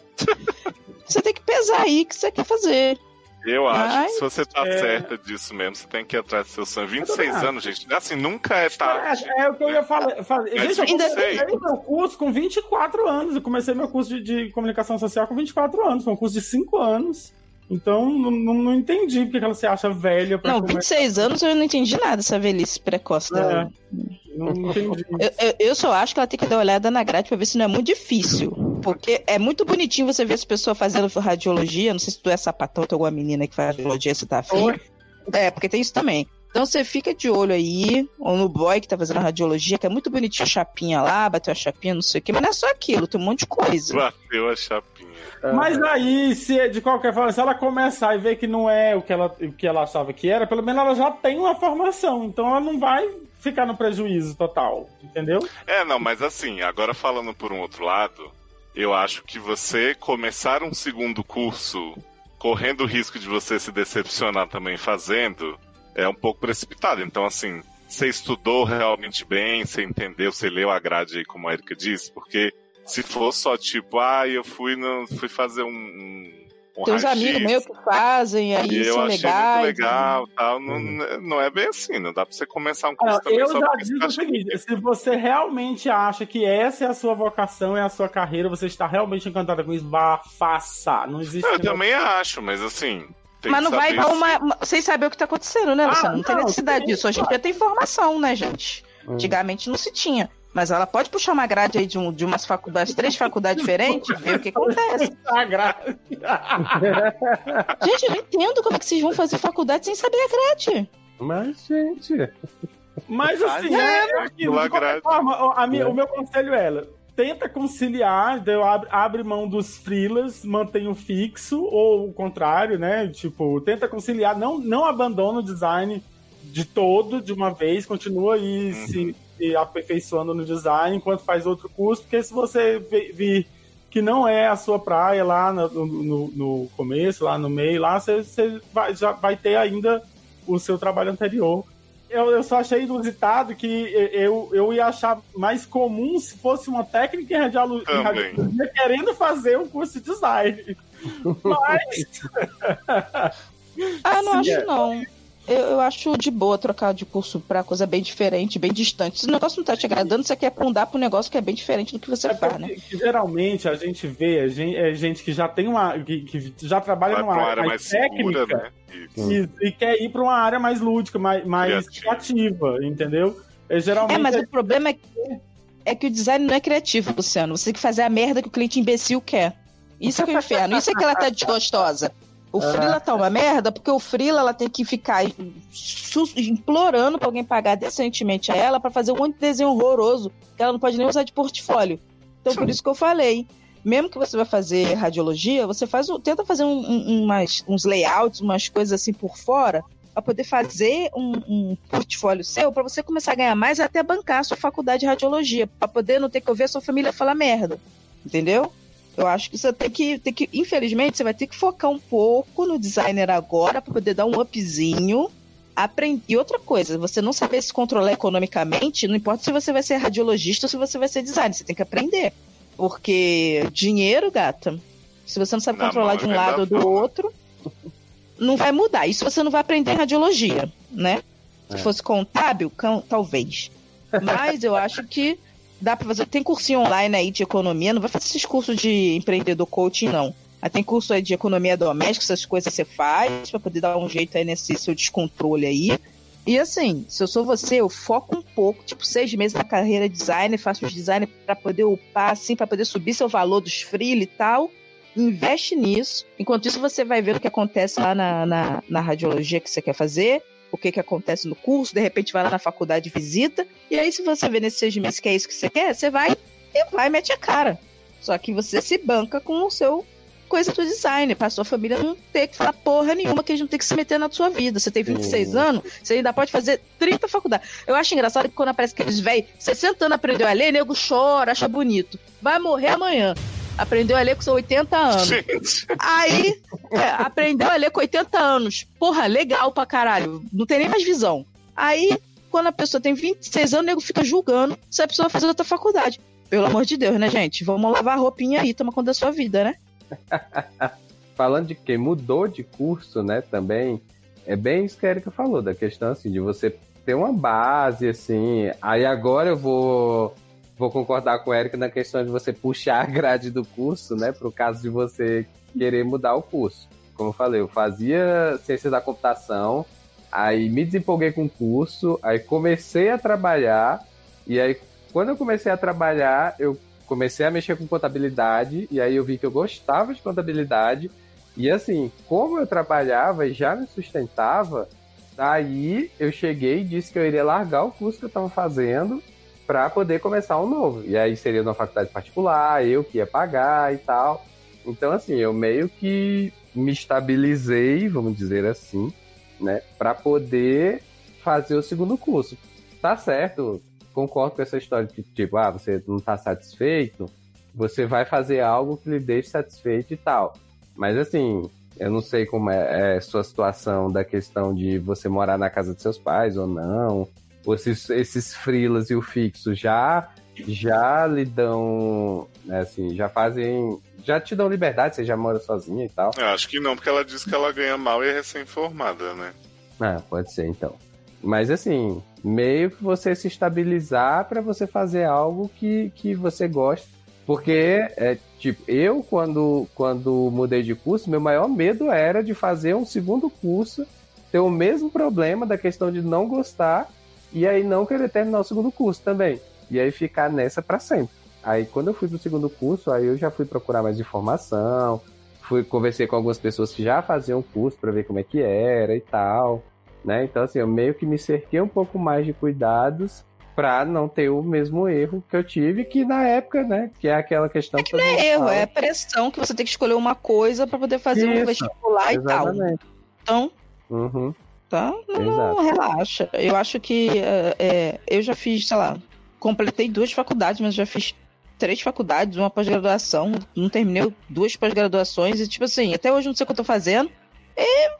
você tem que pesar aí o que você quer fazer. Eu acho que Mas, se você tá é. certa disso mesmo, você tem que ir atrás do seu sonho. 26 também acho. anos, gente. Assim, nunca é tarde. É, é o que eu ia falar. falar. Mas Gente, eu comecei meu curso com 24 anos. Eu comecei meu curso de, de comunicação social com 24 anos. Foi um curso de 5 anos. Então, não, não, não entendi porque que ela se acha velha pra Não, começar. 26 anos eu não entendi nada dessa velhice precoce dela. Não entendi. Eu, eu- só acho que ela tem que dar uma olhada na grade pra ver se não é muito difícil. Porque é muito bonitinho você ver as pessoas fazendo radiologia. Não sei se tu é sapatão, tem alguma menina que faz radiologia, você tá afim. Oi? É, porque tem isso também. Então você fica de olho aí, ou no boy que tá fazendo radiologia, que é muito bonitinho a chapinha lá, bateu a chapinha, não sei o quê, mas não é só aquilo, tem um monte de coisa. Bateu a chapinha. Mas aí, se de qualquer forma, se ela começar e ver que não é o que ela, o que ela achava que era, pelo menos ela já tem uma formação. Então ela não vai ficar no prejuízo total, entendeu? É, não, mas assim, agora falando por um outro lado, eu acho que você começar um segundo curso correndo o risco de você se decepcionar também fazendo é um pouco precipitado. Então, assim, você estudou realmente bem, você entendeu, você leu a grade aí, como a Erika disse, porque se for só tipo, ah, eu fui, no, fui fazer um. um um Tem uns amigos meus que fazem, aí e eu achei legais. muito legal tal. Não, não é bem assim, não dá pra você começar um curso Não, também eu só já digo o seguinte: se você realmente acha que essa é a sua vocação, é a sua carreira, você está realmente encantada com isso, vá, faça. Não existe. Eu negócio- também acho, mas assim. tem Mas não vai dar uma. uma- Sem saber o que tá acontecendo, né, Luciano? não, tem não, necessidade sim, disso. Hoje em dia tem informação, né, gente? Antigamente não se tinha. Mas ela pode puxar uma grade aí de, um, de umas faculdades, três faculdades diferentes, ver o que acontece. A grade. Gente, eu não entendo como é que vocês vão fazer faculdade sem saber a grade. Mas, gente. Mas assim, é, é, de qualquer forma, a minha- É. o meu conselho é ela. Tenta conciliar, abre, abre mão dos freelas, mantém o fixo, ou o contrário, né? Tipo, tenta conciliar, não, não abandona o design de todo de uma vez, continua aí Uhum. se, se aperfeiçoando no design enquanto faz outro curso, porque se você vir que não é a sua praia lá no, no, no começo, lá no meio, lá você, você vai, já vai ter ainda o seu trabalho anterior. Eu, eu só achei inusitado que eu, eu ia achar mais comum se fosse uma técnica em radiologia querendo fazer um curso de design. Mas Ah, não Sim, acho é. não. Eu, eu acho de boa trocar de curso pra coisa bem diferente, bem distante. Se o negócio não tá te agradando, você quer aprundar pro negócio que é bem diferente do que você é faz, né? que geralmente a gente vê é gente, é gente que já tem uma. que, que já trabalha Vai numa uma área mais técnica segura, né? E, e quer ir pra uma área mais lúdica, mais, mais Criativa. criativa, entendeu? É, geralmente É, mas o problema é que, é que o design não é criativo, Luciano. Você tem que fazer a merda que o cliente imbecil quer. Isso é que é o inferno. Isso é que ela tá desgostosa. O Freela tá uma merda, porque o Freela ela tem que ficar implorando pra alguém pagar decentemente a ela pra fazer um monte de desenho horroroso que ela não pode nem usar de portfólio. Então, por isso que eu falei. Mesmo que você vai fazer radiologia, você faz, tenta fazer um- um- umas, uns layouts, umas coisas assim por fora, para poder fazer um, um portfólio seu, para você começar a ganhar mais até bancar a sua faculdade de radiologia, para poder não ter que ouvir a sua família falar merda. Entendeu? Eu acho que você tem que, tem que, infelizmente, você vai ter que focar um pouco no designer agora para poder dar um upzinho. Aprender. E outra coisa, você não saber se controlar economicamente, não importa se você vai ser radiologista ou se você vai ser designer, você tem que aprender. Porque dinheiro, gata, se você não sabe Na controlar de um lado ou do outro, não vai mudar. Isso você não vai aprender em radiologia, né? Se É. fosse contábil, cão- talvez. Mas eu acho que dá pra fazer. Tem cursinho online aí de economia, não vai fazer esses cursos de empreendedor coaching, não. Aí tem curso aí de economia doméstica, essas coisas você faz, pra poder dar um jeito aí nesse seu descontrole aí. E assim, se eu sou você, eu foco um pouco, tipo, seis meses na carreira de designer, faço os design pra poder upar, assim, pra poder subir seu valor dos freela e tal. Investe nisso. Enquanto isso, você vai ver o que acontece lá na, na, na radiologia que você quer fazer, o que, que acontece no curso, de repente vai lá na faculdade visita. E aí, se você vê nesses seis meses que é isso que você quer, você vai e vai e mete a cara. Só que você se banca com o seu coisa do design, pra sua família não ter que falar porra nenhuma, que eles não tem que se meter na sua vida. Você tem 26 Sim. anos, você ainda pode fazer 30 faculdades. Eu acho engraçado que quando aparece aqueles velhos, 60 anos aprendeu a ler, nego chora, acha bonito. Vai morrer amanhã. Aprendeu a ler com seus 80 anos. Gente, Aí, é, aprendeu a ler com 80 anos. Porra, legal pra caralho. Não tem nem mais visão. Aí, quando a pessoa tem 26 anos, o nego fica julgando se a pessoa vai fazer outra faculdade. Pelo amor de Deus, né, gente? Vamos lavar a roupinha aí, toma conta da sua vida, né? Falando de quem mudou de curso, né, também, é bem isso que a Erika falou, da questão, assim, de você ter uma base, assim, aí agora eu vou, vou concordar com a Erika na questão de você puxar a grade do curso, né, pro caso de você querer mudar o curso. Como eu falei, eu fazia ciência da computação, aí me desempolguei com o curso, aí comecei a trabalhar, e aí quando eu comecei a trabalhar, eu comecei a mexer com contabilidade, e aí eu vi que eu gostava de contabilidade, e assim, como eu trabalhava e já me sustentava, Daí eu cheguei e disse que eu iria largar o curso que eu estava fazendo para poder começar um novo. E aí seria numa faculdade particular, eu que ia pagar e tal. Então, assim, eu meio que me estabilizei, vamos dizer assim, né, para poder fazer o segundo curso. Tá certo, concordo com essa história de tipo, ah, você não tá satisfeito, você vai fazer algo que lhe deixe satisfeito e tal. Mas assim, eu não sei como é, é sua situação da questão de você morar na casa de seus pais ou não. Esses, esses freelas e o fixo já já lhe dão, né, assim, já fazem, já te dão liberdade, você já mora sozinha e tal. Eu acho que não, porque ela disse que ela ganha mal e é recém-formada, né? Ah, pode ser então. Mas assim, meio que você se estabilizar para você fazer algo que, que você gosta. Porque, é, tipo, eu, quando, quando mudei de curso, meu maior medo era de fazer um segundo curso, ter o mesmo problema da questão de não gostar e aí não querer terminar o segundo curso também. E aí ficar nessa para sempre. Aí quando eu fui pro segundo curso, aí eu já fui procurar mais informação, fui conversei com algumas pessoas que já faziam curso para ver como é que era e tal, né? Então assim, eu meio que me cerquei um pouco mais de cuidados para não ter o mesmo erro que eu tive, que na época, né, que é aquela questão é que não é erro, é pressão que você tem que escolher uma coisa para poder fazer Isso, um vestibular exatamente. e tal. Então, uhum. Tá? Não, relaxa. Eu acho que é, é, eu já fiz, sei lá, completei duas faculdades, mas já fiz três faculdades, uma pós-graduação, não terminei duas pós-graduações e, tipo assim, até hoje não sei o que eu tô fazendo. E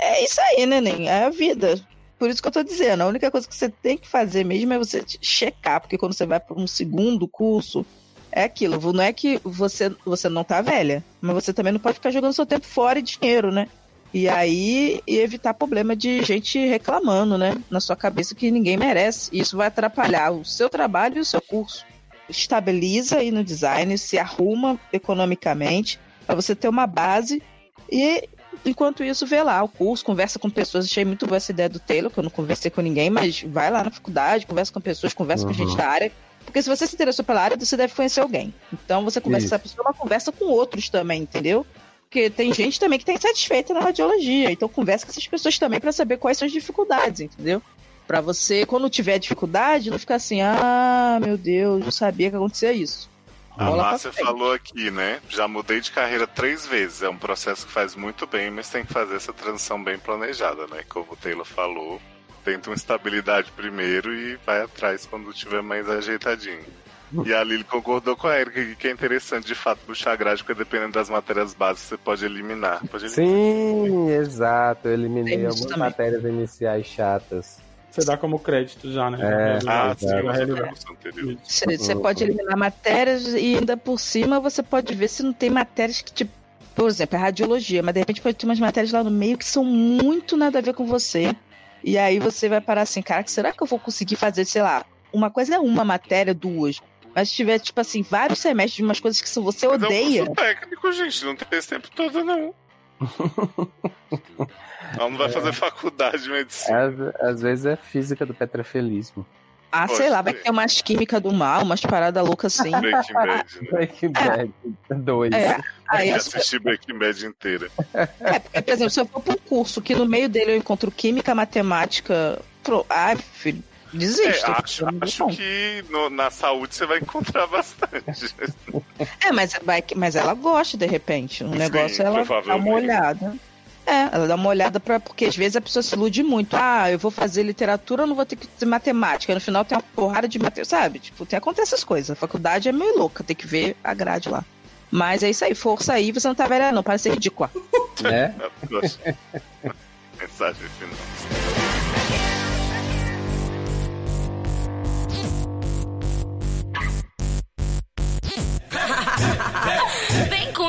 é isso aí, né, neném? É a vida. Por isso que eu tô dizendo, a única coisa que você tem que fazer mesmo é você checar, porque quando você vai para um segundo curso, é aquilo, não é que você, você não tá velha, mas você também não pode ficar jogando seu tempo fora e dinheiro, né? E aí e evitar problema de gente reclamando, né? Na sua cabeça que ninguém merece. Isso vai atrapalhar o seu trabalho e o seu curso. Estabiliza aí no design, se arruma economicamente para você ter uma base e enquanto isso vê lá o curso, conversa com pessoas. Achei muito boa essa ideia do Taylor, que eu não conversei com ninguém, mas vai lá na faculdade, conversa com pessoas, conversa uhum. com gente da área. Porque se você se interessou pela área, você deve conhecer alguém. Então você conversa com essa pessoa, mas conversa com outros também, entendeu? Porque tem gente também que está insatisfeita na radiologia. Então conversa com essas pessoas também para saber quais são as dificuldades, entendeu? Para você, quando tiver dificuldade, não ficar assim, ah, meu Deus, eu sabia que acontecia isso. A Márcia falou aqui, né? Já mudei de carreira três vezes. É um processo que faz muito bem, mas tem que fazer essa transição bem planejada, né? Como o Taylor falou, tenta uma estabilidade primeiro e vai atrás quando tiver mais ajeitadinho. E a Lili concordou com a Erika, que é interessante de fato puxar grade, porque dependendo das matérias básicas você pode eliminar. Pode eliminar. Sim, exato. Eu eliminei algumas também. matérias iniciais chatas. Você dá como crédito já, né? É, ah, sim, você, você pode eliminar matérias e ainda por cima você pode ver se não tem matérias que, tipo, por exemplo, é radiologia, mas de repente pode ter umas matérias lá no meio que são muito nada a ver com você. E aí você vai parar assim, cara, será que eu vou conseguir fazer, sei lá, uma coisa é uma matéria, duas. Mas se tiver, tipo assim, vários semestres de umas coisas que você odeia. Mas é um técnico, gente, não tem esse tempo todo, não. Ela não vai é. fazer faculdade de medicina. Às, às, vezes é física do petrofilismo. Ah, sei lá, vai ter umas químicas do mal, umas paradas loucas assim. Breaking Bad, né? Breaking Bad 2. É. É. Aí eu assisti Breaking Bad inteira. É, porque, por exemplo, se eu for para um curso que no meio dele eu encontro química, matemática. Pro... Ai, filho, Desista. É, acho, acho que no, na saúde você vai encontrar bastante. é, mas, vai, mas ela gosta de repente. O Sim, negócio é ela dá uma olhada. É, ela dá uma olhada para porque às vezes a pessoa se ilude muito. Ah, eu vou fazer literatura, não vou ter que ter matemática. No final tem uma porrada de matemática, sabe? Tipo, tem acontece essas coisas. A faculdade é meio louca, tem que ver a grade lá. Mas é isso aí, força aí, você não tá velha não, para ser ridícula. É? Mensagem final.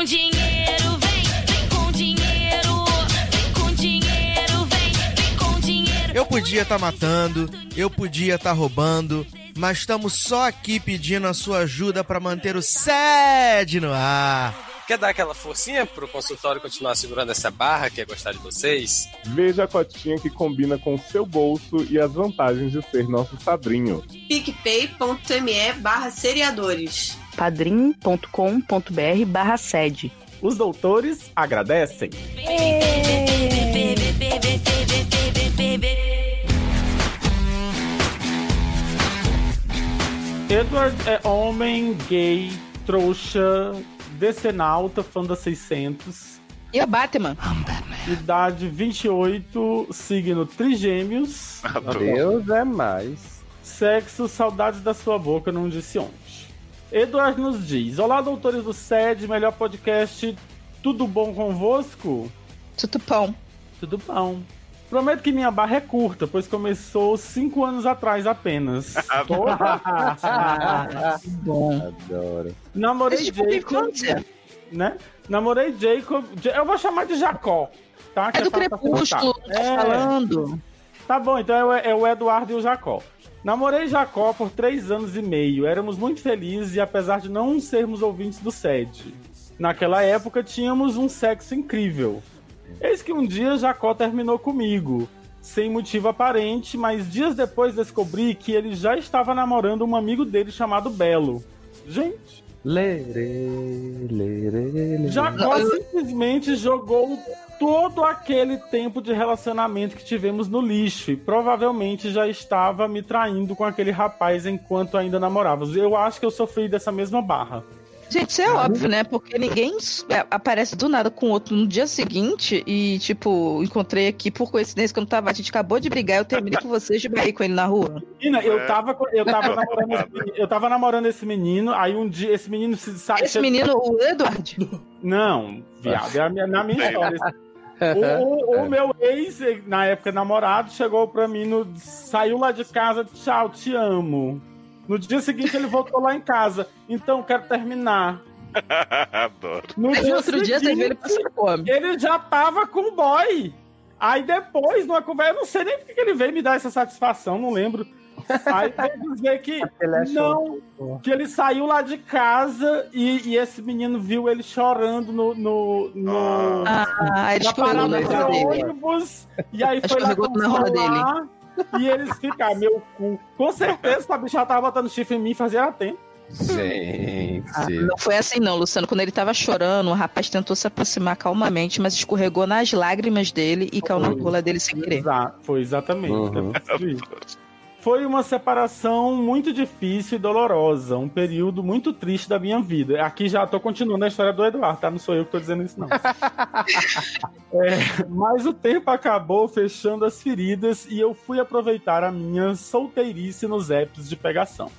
Dinheiro, vem, vem com dinheiro, vem com dinheiro, vem, vem com dinheiro. Eu podia estar tá matando, eu podia estar tá roubando, mas estamos só aqui pedindo a sua ajuda para manter o SED no ar. Quer dar aquela forcinha pro consultório continuar segurando essa barra que é gostar de vocês? Veja a cotinha que combina com o seu bolso e as vantagens de ser nosso padrinho. picpay.me barra seriadores padrim.com.br barra sede. Os doutores agradecem. Edward é homem, gay, trouxa, decenalta, fã da 600. E a Batman? Idade 28, signo trigêmeos. Deus é mais. Sexo, saudades da sua boca, não disse ontem. Eduardo nos diz: Olá, doutores do SED, melhor podcast. Tudo bom convosco? Tudo bom. Tudo bom. Prometo que minha barra é curta, pois começou cinco anos atrás apenas. bom. Adoro. Namorei Jacob. Né? Namorei Jacob. Ja- Eu vou chamar de Jacó. Tá? É do pra- pra Crepúsculo, tá falando. Tá bom, então é o, é o Eduardo e o Jacó. Namorei Jacó por três anos e meio. Éramos muito felizes e apesar de não sermos ouvintes do SED. Naquela época tínhamos um sexo incrível. Eis que um dia Jacó terminou comigo. Sem motivo aparente, mas dias depois descobri que ele já estava namorando um amigo dele chamado Belo. Gente, Lerê, lerê, lerê. Jacó simplesmente jogou todo aquele tempo de relacionamento que tivemos no lixo e provavelmente já estava me traindo com aquele rapaz enquanto ainda namorávamos. Eu acho que eu sofri dessa mesma barra. Gente, isso é óbvio, né? Porque ninguém é, aparece do nada com o outro no dia seguinte e, tipo, encontrei aqui por coincidência que eu não tava. A gente acabou de brigar, eu terminei com vocês de barrir com ele na rua. Menina, eu tava, com- eu tava namorando esse menino, eu tava namorando esse menino, aí um dia esse menino se sa- Esse menino, o Edward. Não, viado, é a minha, na minha história. O, o- o meu ex, na época namorado, chegou pra mim, no, saiu lá de casa, tchau, te amo. No dia seguinte ele voltou lá em casa, então quero terminar. Adoro. No Aí dia outro dia você seguinte, ele passando fome. ele já tava com o boy. Aí depois, numa conversa, eu não sei nem porque que ele veio me dar essa satisfação, não lembro. Aí veio dizer que Ele achou. não, que ele saiu lá de casa e, e esse menino viu ele chorando no, no, no- Ah, ele na parada de dele. ônibus. E aí foi lá na rola consolar, E eles ficaram, meu cu. Com certeza, essa bicha tava botando chifre em mim fazia tempo. Gente. Ah, não foi assim não, Luciano. Quando ele tava chorando, o rapaz tentou se aproximar calmamente, mas escorregou nas lágrimas dele e caiu na rola dele sem querer. Foi exatamente. Uhum. Foi uma separação muito difícil e dolorosa, um período muito triste da minha vida. Aqui já tô continuando a história do Eduardo, tá? Não sou eu que tô dizendo isso, não. É, mas o tempo acabou fechando as feridas e eu fui aproveitar a minha solteirice nos apps de pegação.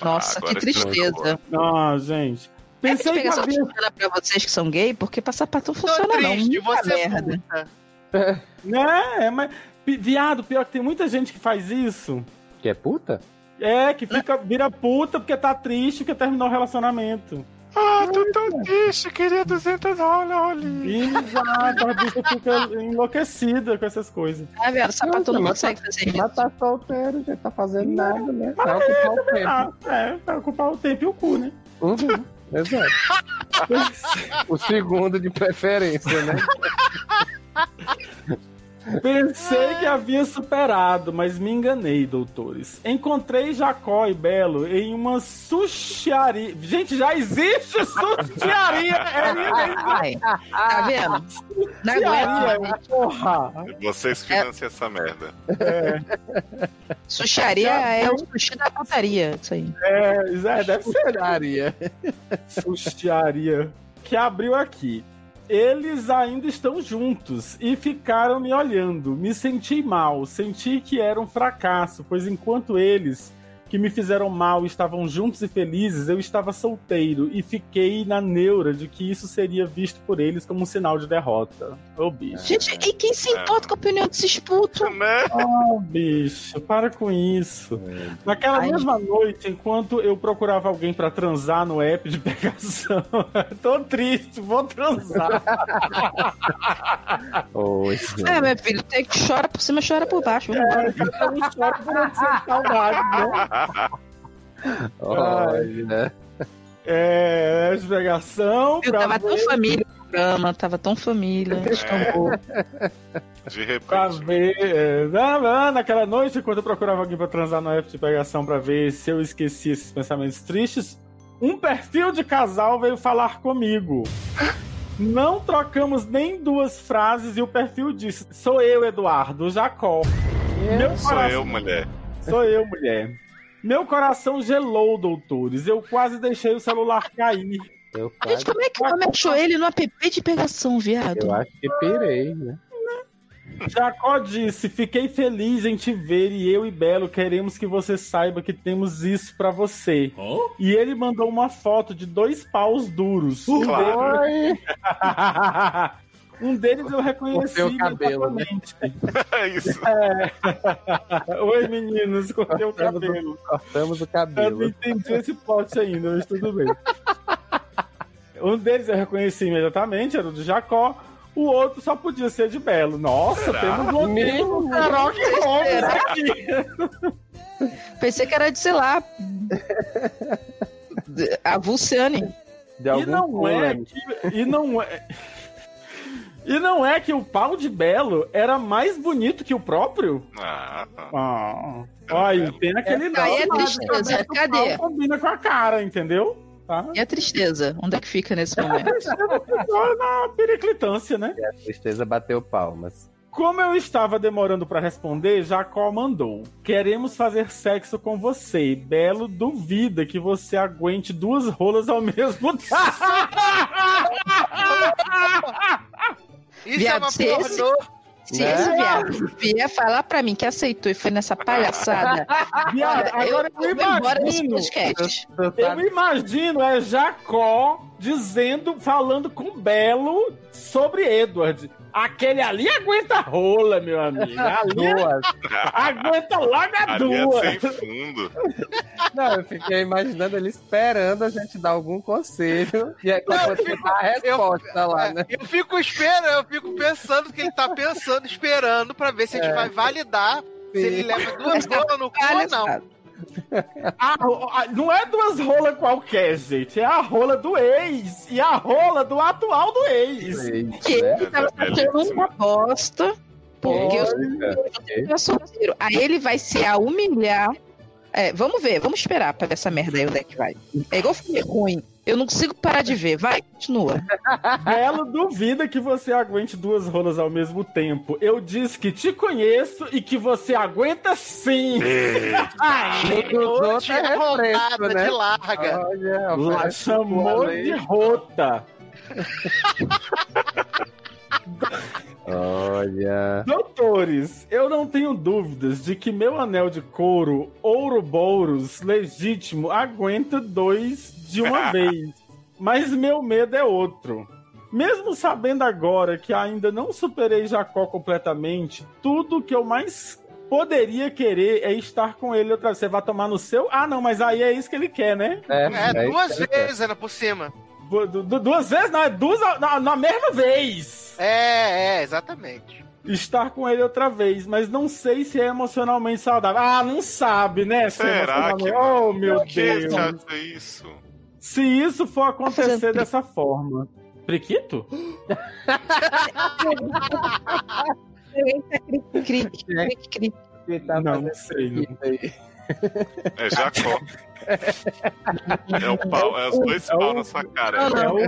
Nossa, que tristeza. Ah, gente. É que Pensei que pegação havia... funciona pra vocês que são gay, porque passar pra tu funciona não. triste, Muita você é merda. Né? É, mas... Viado, pior que tem muita gente que faz isso. Que é puta? É, que fica, vira puta porque tá triste porque terminou o relacionamento. Ah, tô tão triste, queria 200 dólares. Exato, a bicha fica enlouquecida com essas coisas. Ah, velho, sapato não mas consegue fazer isso. Mas tá solteiro, já tá fazendo nada, né? Vai é, ocupar o também tempo. É, vai ocupar o tempo e o cu, né? Uhum, exato. o segundo de preferência, né? Pensei que havia superado, mas me enganei, doutores. Encontrei Jacó e Belo em uma sushiaria. Gente, já existe sushiaria! É tá vendo? Sushiaria, porra! Vocês financiam essa merda. Sushiaria é o sushi da putaria, isso aí. É, é deve ser. Daria. Sushiaria. Que abriu aqui. Eles ainda estão juntos e ficaram me olhando. Me senti mal, senti que era um fracasso, pois enquanto eles que me fizeram mal estavam juntos e felizes, eu estava solteiro e fiquei na neura de que isso seria visto por eles como um sinal de derrota. Ô, bicho. Gente, e quem se importa com a opinião desses putos? Né? Oh, bicho, para com isso. Naquela Ai, mesma noite, enquanto eu procurava alguém pra transar no app de pegação, tô triste, vou transar. Oi, É, meu filho, tem que chora por cima, chora por baixo. Embora. Cada um chora por onde sente saudade, né? Olha. É, pegação. Pra tava tão ver- família programa, tava tão família. Descambou. De Pra repente. é, naquela noite, enquanto eu procurava alguém pra transar no app de pegação pra ver se eu esquecia esses pensamentos tristes, um perfil de casal veio falar comigo. Não trocamos nem duas frases e o perfil disse: Sou eu, Eduardo, Jacó. Meu Sou coração- eu, mulher. Sou eu, mulher. Meu coração gelou, doutores. Eu quase deixei o celular cair. Eu Gente, como é que o homem achou ele no app de pegação, viado? Eu acho que pirei, né? Jacó disse: Fiquei feliz em te ver e eu e Belo queremos que você saiba que temos isso pra você. E ele mandou uma foto de dois paus duros. Um Claro. deles, um deles eu reconheci o cabelo, né? isso. É. Oi, meninos, cortei o cabelo. Cortamos o Eu não cabelo. entendi esse plot ainda, mas tudo bem. Um deles eu reconheci imediatamente, era o de Jacó. O outro só podia ser de Belo. Nossa, Será? temos um um Sherlock Holmes aqui. Pensei que era de, sei lá. de- A Vulciane. De E não é que. E não é. E não é que o pau de Belo era mais bonito que o próprio? Ah, tá. Ah. Olha, tem aquele Aí é lado tristeza, também que o cadê? pau combina com a cara, entendeu? Tá? E a tristeza? Onde é que fica nesse momento? Agora na periclitância, né? A tristeza bateu palmas. Como eu estava demorando pra responder, Jacó mandou. Queremos fazer sexo com você. Belo duvida que você aguente duas rolas ao mesmo tempo. Isso Viado, é uma pornô. Se Né? esse viado vier falar pra mim que aceitou e foi nessa palhaçada, Viado, agora eu eu embora desse podcast. Eu imagino é Jacó dizendo, falando com Belo sobre Edward. Aquele ali aguenta rola, meu amigo. Ali Duas. aguenta logo a Ali é duas. sem fundo. Não, eu fiquei imaginando ele esperando a gente dar algum conselho. E aí, pra Não, eu fico- dar a resposta lá, né? Eu fico esperando, eu fico pensando que ele tá pensando, esperando pra ver se a gente É. vai validar se Sim. ele leva duas rolas no cu ou não. A a- não é duas rolas qualquer, gente. É a rola do ex e a rola do atual do ex. Que Né? ele tava fazendo uma bosta. Porque eu, Olha, eu sou parceiro. Aí ele vai se a humilhar. É, vamos ver, vamos esperar pra ver essa merda aí onde é que vai. É igual filme ruim. Eu não consigo parar de ver. Vai, continua. Belo duvida que você aguente duas rolas ao mesmo tempo. Eu disse que te conheço e que você aguenta sim. Ai, é refresco, rodada né? de larga. Olha, Lá chamou de rota. Olha. Doutores, eu não tenho dúvidas de que meu anel de couro Ouroboros legítimo aguenta dois de uma vez. Mas meu medo é outro. Mesmo sabendo agora que ainda não superei Jacó completamente, tudo que eu mais poderia querer é estar com ele outra vez. Você vai tomar no seu? Ah, não, mas aí é isso que ele quer, né? É, isso duas que ele quer. vezes ainda por cima. Du- du- duas vezes? Não, é duas na, na mesma vez. É, é, exatamente. estar com ele outra vez, mas não sei se é emocionalmente saudável. Ah, não sabe, né? se é Será que. emocionalmente- Oh, meu que Deus. acha isso? Se isso for acontecer dessa forma. Priquito? Cri, cri, cri. Ele tá Não, não sei. Não. É Jacó. É o pau, é os dois É pau na sua cara. Não, é não, o é-.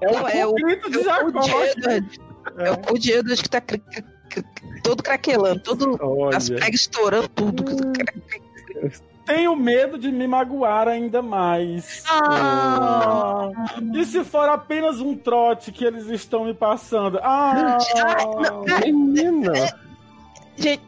É o, Não, é o- grito de É Jacó. É o cu de Edward que tá cri- cri- cri- todo craquelando, todo, Olha, as pregas estourando tudo. Tenho medo de me magoar ainda mais. Ah. E se for apenas um trote que eles estão me passando? Ah, Ai, não, ai, Menino. Gente,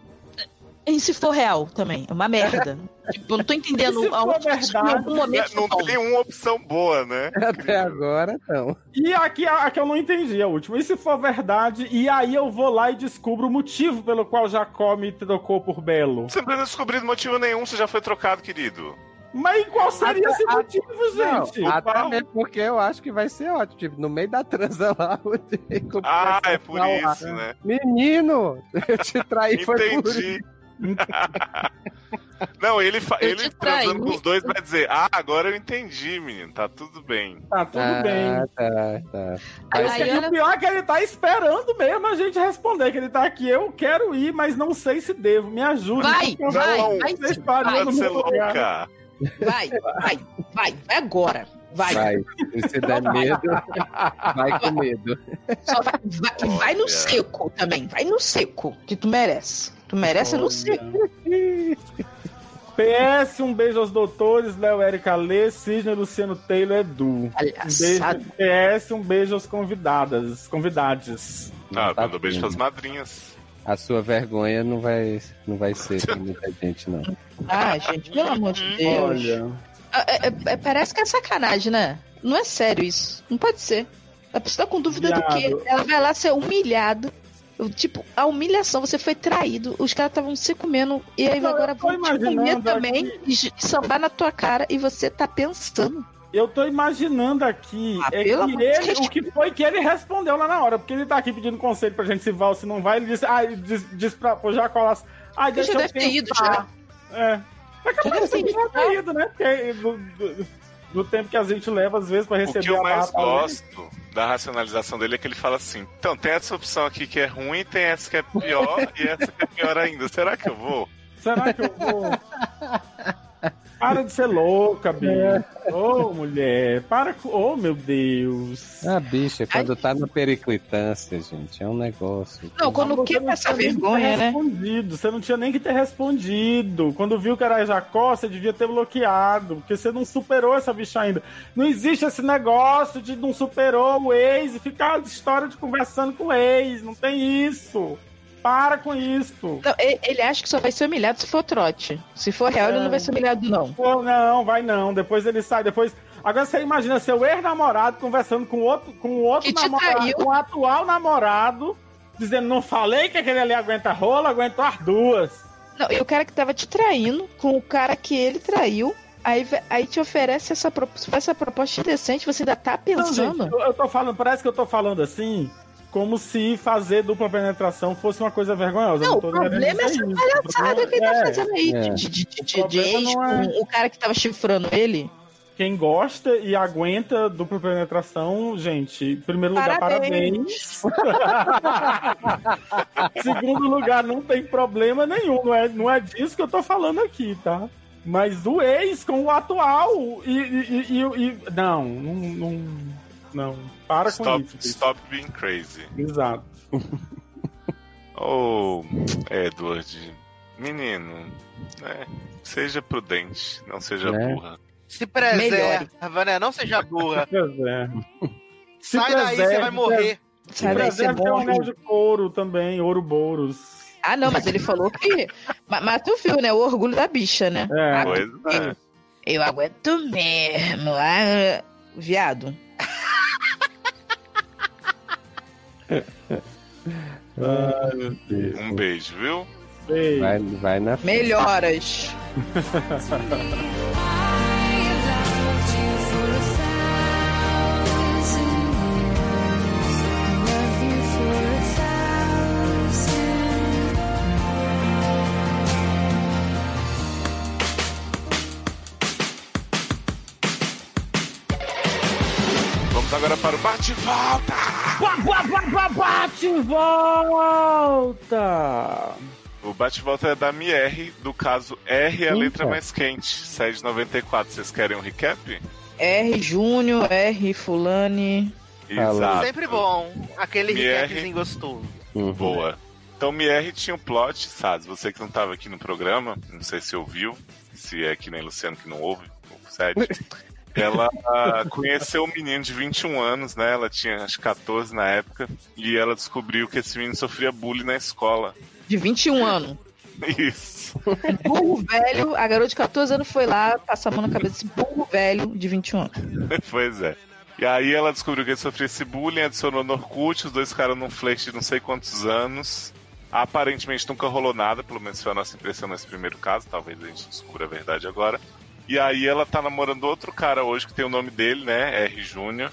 e se for real também? É uma merda. Tipo, eu não tô entendendo aonde em algum momento É, Não toma. tem uma opção boa, né? Até agora, não. E aqui a, que eu não entendi, a última. E se for verdade, e aí eu vou lá e descubro o motivo pelo qual Jacó me trocou por Belo. Você não precisa descobrir motivo nenhum, você já foi trocado, querido. Mas qual seria esse motivo, gente? Não, até porque eu acho que vai ser ótimo. Tipo, no meio da transa lá, o Jacob Ah, é por isso, né? Menino, eu te traí, foi por isso. Não, ele, ele transando com os dois vai dizer: Ah, agora eu entendi, menino, tá tudo bem. Tá tudo ah, bem. Tá, tá. Aí, olha- o pior é que ele tá esperando mesmo a gente responder, que ele tá aqui, eu quero ir, mas não sei se devo, me ajude. Vai, favor. vai, Não, vai, meu lugar. louca. vai, vai, vai, vai agora. Vai. Vai, se der medo, vai com medo. Só vai, vai, vai no seco também. Vai no seco, que tu merece. Tu merece seco. PS, um beijo aos doutores, Léo, Erika Lê, Cisne, Luciano Taylor, Edu. Um beijo. PS, um beijo aos convidadas, convidades. Ah, tá manda um beijo pras madrinhas. A sua vergonha não vai, não vai ser pra muita gente, não. Ah, gente, pelo amor de Deus. Olha, Ah, é- é- é- parece que é sacanagem, né? Não é sério isso. Não pode ser. A pessoa tá com dúvida do quê? Viado. Ela vai lá ser humilhada. Tipo, a humilhação, você foi traído, os caras estavam se comendo, e aí Não, agora vão te comer também e j- sambar na tua cara, e você tá pensando. eu tô imaginando aqui Ah, é que ele, o que foi que ele respondeu lá na hora, porque ele tá aqui pedindo conselho pra gente se vai ou se não vai, ele disse, ah, ele disse, disse pra, pro Jacó lá, ah, Ele deixa já eu deve ter ido, pensar. É. É capaz Já de deve ter já ter ido, né? Porque do, do- do tempo que a gente leva, às vezes, pra O receber que eu a mais pra ler. Da racionalização dele é que ele fala assim: então, tem essa opção aqui que é ruim, tem essa que é pior e essa que é pior ainda. Será que eu vou? Será que eu vou? Para de ser louca, bicho. Ô, mulher, para com. Ô, meu Deus. A bicha, quando tá na periclitância, gente, é um negócio. Não, quando quer passar que ter vergonha, né? respondido, Você não tinha nem que ter respondido. Quando viu que era Jacó, você devia ter bloqueado. Porque você não superou essa bicha ainda. Não existe esse negócio de não superou o ex e ficar de história de conversando com o ex. Não tem isso. Para com isso. Não, ele acha que só vai ser humilhado se for trote. Se for real, ele não vai ser humilhado, não. Pô, não, vai não. Depois ele sai, depois. Agora você imagina seu ex-namorado conversando com outro, com outro namorado, com o atual namorado, dizendo, não falei que aquele ali aguenta rola, aguentou as duas. Não, e o cara que tava te traindo com o cara que ele traiu, aí, aí te oferece essa, essa proposta indecente, você ainda tá Não, pensando. gente, eu, eu tô falando, parece que eu tô falando assim, como se fazer dupla penetração fosse uma coisa vergonhosa. Eu Não, o problema é essa palhaçada que ele tá É, fazendo aí. é. De, de, de, O de, ex não é- o cara que tava chifrando ele. Quem gosta e aguenta dupla penetração, gente, em primeiro lugar, Parabéns. parabéns. Segundo lugar, não tem problema nenhum. Não é, não é disso que eu tô falando aqui, tá? Mas do ex com o atual. E. e- e- e- e- não, não, não. Não. Para com Stop, isso. bicho. stop being crazy. Exato. Ô, Edward, menino, né? Seja prudente, não seja Né? burra. Se preserva, né? Não seja burra. É. Se Sai daí, você preserve, vai morrer. Sai daí, você Preserve tem um morre. anel de couro também, ouro bouros. Ah, não, mas ele falou que. mas, mas tu viu, né? O orgulho da bicha, né? É. Ah, Pois é. Eu aguento mesmo. Ah, viado. Ai, meu Deus. Um beijo, viu? Beijo. Vai, vai na frente. Melhoras. para o bate-volta! Bate e volta! O bate-volta é da MR, do caso R, a Eita. letra mais quente, 7 de 94. Vocês querem um recap? R Júnior, R Fulane. Fala. Exato. Sempre bom. Aquele MR. recapzinho gostoso. Uhum. Boa. Então, MR tinha um plot, sabe? Você que não estava aqui no programa, não sei se ouviu, se é que nem Luciano que não ouve, sério. Ela conheceu um menino de 21 anos, né? Ela tinha acho 14 na época, e ela descobriu que esse menino sofria bullying na escola. De 21 anos. Isso. Burro velho. A garota de 14 anos foi lá, passar a mão na cabeça desse burro velho de 21 anos. pois é. E aí ela descobriu que ele sofria esse bullying, adicionou no Orkut, os dois ficaram num flash de não sei quantos anos. Aparentemente nunca rolou nada, pelo menos foi a nossa impressão nesse primeiro caso, talvez a gente descubra a verdade agora. E aí ela tá namorando outro cara hoje que tem o nome dele, né? R Júnior.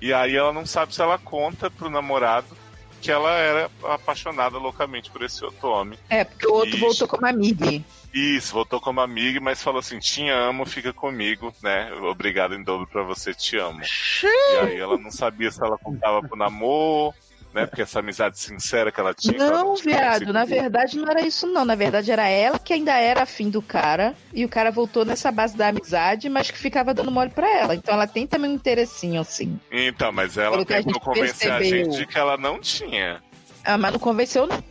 E aí ela não sabe se ela conta pro namorado que ela era apaixonada loucamente por esse outro homem. É, porque o outro Ixi. voltou como amigo. Isso, voltou como amiga, mas falou assim: te amo, fica comigo, né? Obrigado em dobro pra você, te amo. E aí ela não sabia se ela contava pro namoro, né? Porque essa amizade sincera que ela tinha. ela Não, tinha viado, na verdade não era isso não. Na verdade era ela que ainda era afim do cara. E o cara voltou nessa base da amizade, mas que ficava dando mole pra ela. Então ela tem também um interessinho, assim. Então, mas ela Pelo a tentou gente convencer a percebeu. gente de que ela não tinha. Ah, mas não convenceu, não.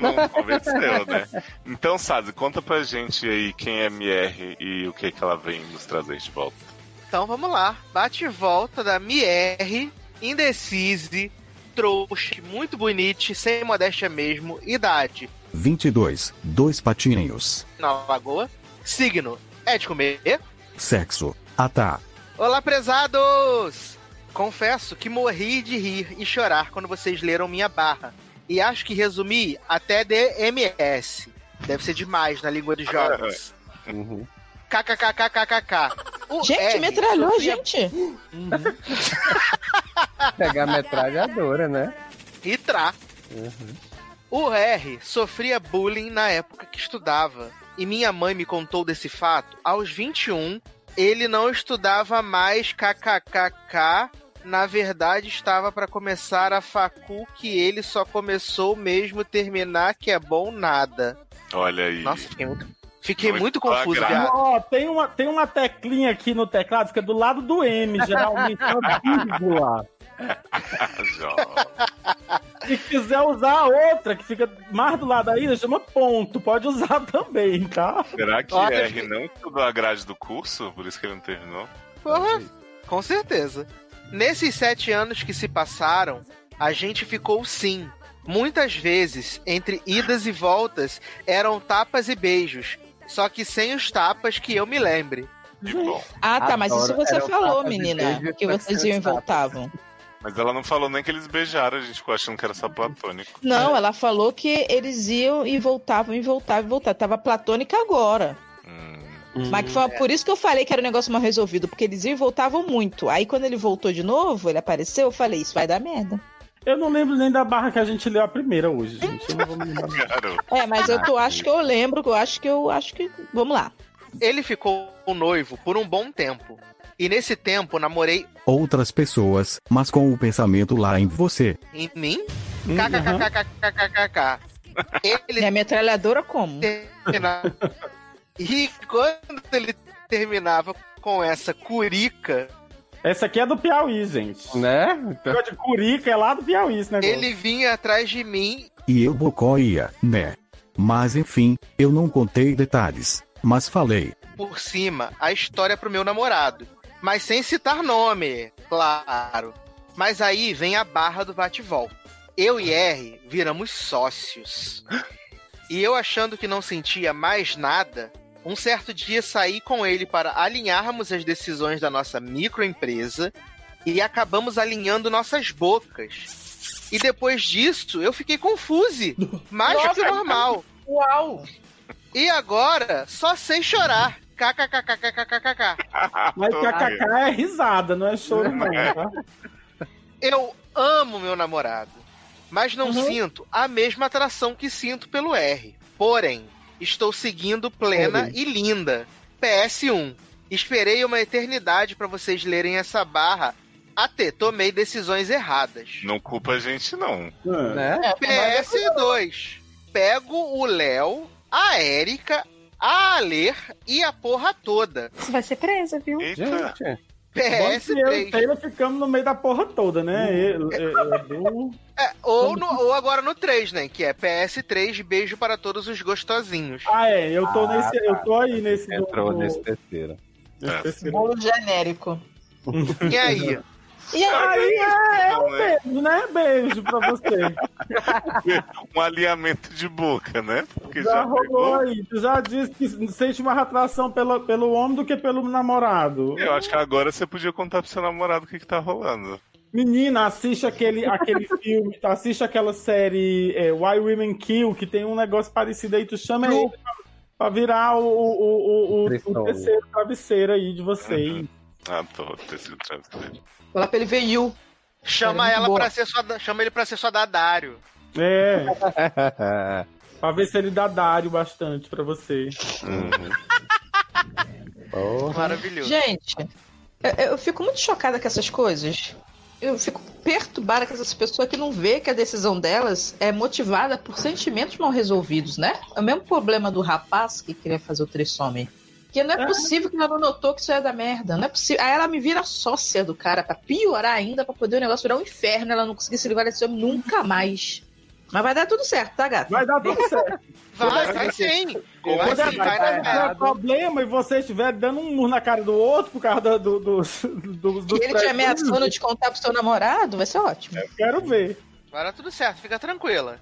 Não convenceu, né? Então, Sazi, conta pra gente aí quem é MR e o que, que ela vem nos trazer de volta. Então vamos lá. Bate e volta da Mier, indecise, trouxa, muito bonite, sem modéstia mesmo, idade 22. Dois patinhos. na lagoa, signo é de comer. Sexo. Atá. Olá, prezados! Confesso que morri de rir e chorar quando vocês leram minha barra. E acho que resumi até DMS. Deve ser demais na língua dos jovens. Uhum. KKKKKK. O Gente, R metralhou, sofria- gente. Pegar a metralhadora, né? E tra. Uhum. O R sofria bullying na época que estudava. E minha mãe me contou desse fato. Aos 21, ele não estudava mais kkkk. Na verdade, estava para começar a facu que ele só começou mesmo terminar que é bom nada. Olha aí. Nossa, fiquei muito, fiquei Muito muito confuso, viado. Ó, tem uma, tem uma teclinha aqui no teclado, fica do lado do M, geralmente é uma vírgula. Se quiser usar a outra, que fica mais do lado ainda, chama ponto. Pode usar também, tá? Será que Olha, R fiquei- não estudou a grade do curso? Por isso que ele não terminou? Porra, com certeza. Nesses sete anos que se passaram, a gente ficou sim. Muitas vezes, entre idas e voltas, eram tapas e beijos. Só que sem os tapas que eu me lembre. Ah, tá, mas isso você Era falou, menina. Que vocês iam e voltavam. Mas ela não falou nem que eles beijaram, a gente ficou achando que era só platônico. Não, ela falou que eles iam e voltavam e voltavam e voltavam. Tava platônica agora. Hum. Mas que foi por isso que eu falei que era um negócio mal resolvido, porque eles iam e voltavam muito. Aí quando ele voltou de novo, ele apareceu, eu falei, isso vai dar merda. Eu não lembro nem da barra que a gente leu a primeira hoje, gente. Eu não vou me lembrar. É, mas eu tô, acho que eu lembro, eu acho que eu acho que. Vamos lá. Ele ficou noivo por um bom tempo. E nesse tempo namorei Outras pessoas, mas com o pensamento lá em você. em mim. Uhum. KKKKKKKK. Ele Minha metralhadora como? terminava. E quando ele terminava com essa curica, Essa aqui é do Piauí, gente. Né? Negócio de curica é lá do Piauí esse negócio. ele vinha atrás de mim. E eu bocoia, né? Mas enfim, eu não contei detalhes. Mas falei. por cima a história pro meu namorado. Mas sem citar nome, claro. Mas aí vem a barra do bate-volta. Eu e R viramos sócios. E eu achando que não sentia mais nada, um certo dia saí com ele para alinharmos as decisões da nossa microempresa e acabamos alinhando nossas bocas. E depois disso, eu fiquei confuse, mais do que normal. Uau! E agora, só sei chorar. KKKKKKKK. Mas kkk é risada, não é choro, não. Tá? Eu amo meu namorado, mas não sinto a mesma atração que sinto pelo R. Porém, estou seguindo plena e linda. PS1. Esperei uma eternidade para vocês lerem essa barra. Até tomei decisões erradas. Não culpa a gente, não. Né? PS2. Pego o Léo, a Érica, a Aler e a porra toda. Você vai ser presa, viu? Eita. Gente, PS3. Taylor ficamos no meio da porra toda, né? Eu- É, ou, no- ou agora no 3, né? Que é PS3, beijo para todos os gostosinhos. Ah, é, eu tô Ah, nesse. Eu tô aí nesse. entrou do- nesse nesse terceiro. Bolo genérico. E aí? E aí? Aí é, é um Não, né? beijo, né? Beijo pra você. Um alinhamento de boca, né? Porque Já já rolou pegou. aí. Tu já disse que sente mais atração pelo, pelo homem do que pelo namorado. Eu acho que agora você podia contar pro seu namorado o que, que tá rolando. Menina, assiste aquele, aquele filme, tá? assiste aquela série é, Why Women Kill, que tem um negócio parecido aí, tu chama ele pra, pra virar o, o, o, o, o terceiro travesseiro aí de vocês. Ah, tô, tecido travesseiro. Fala pra ele ver You. Chama muito ela boa. para ser sua, chama ele pra ser sua Dadário. É, pra ver se ele dá dário bastante pra você. Porra. Maravilhoso. Gente, eu, eu fico muito chocada com essas coisas. Eu fico perturbada com essas pessoas que não vê que a decisão delas é motivada por sentimentos mal resolvidos, né? É o mesmo problema do rapaz que queria fazer o trissome. Que não é possível que ela não notou que isso é da merda. Não é possível. Aí ela me vira sócia do cara pra piorar ainda, pra poder o negócio virar um inferno. Ela não conseguir se livrar desse homem nunca mais. Mas vai dar tudo certo, tá, gato? Vai dar tudo certo. Vai, vai sim. Quando Vai é sim, vai dar problema e você estiver dando um murro na cara do outro por causa do, do, do, do, dos E ele te ameaçando de contar pro seu namorado, vai ser ótimo. Quero ver. Vai dar tudo certo, fica tranquila.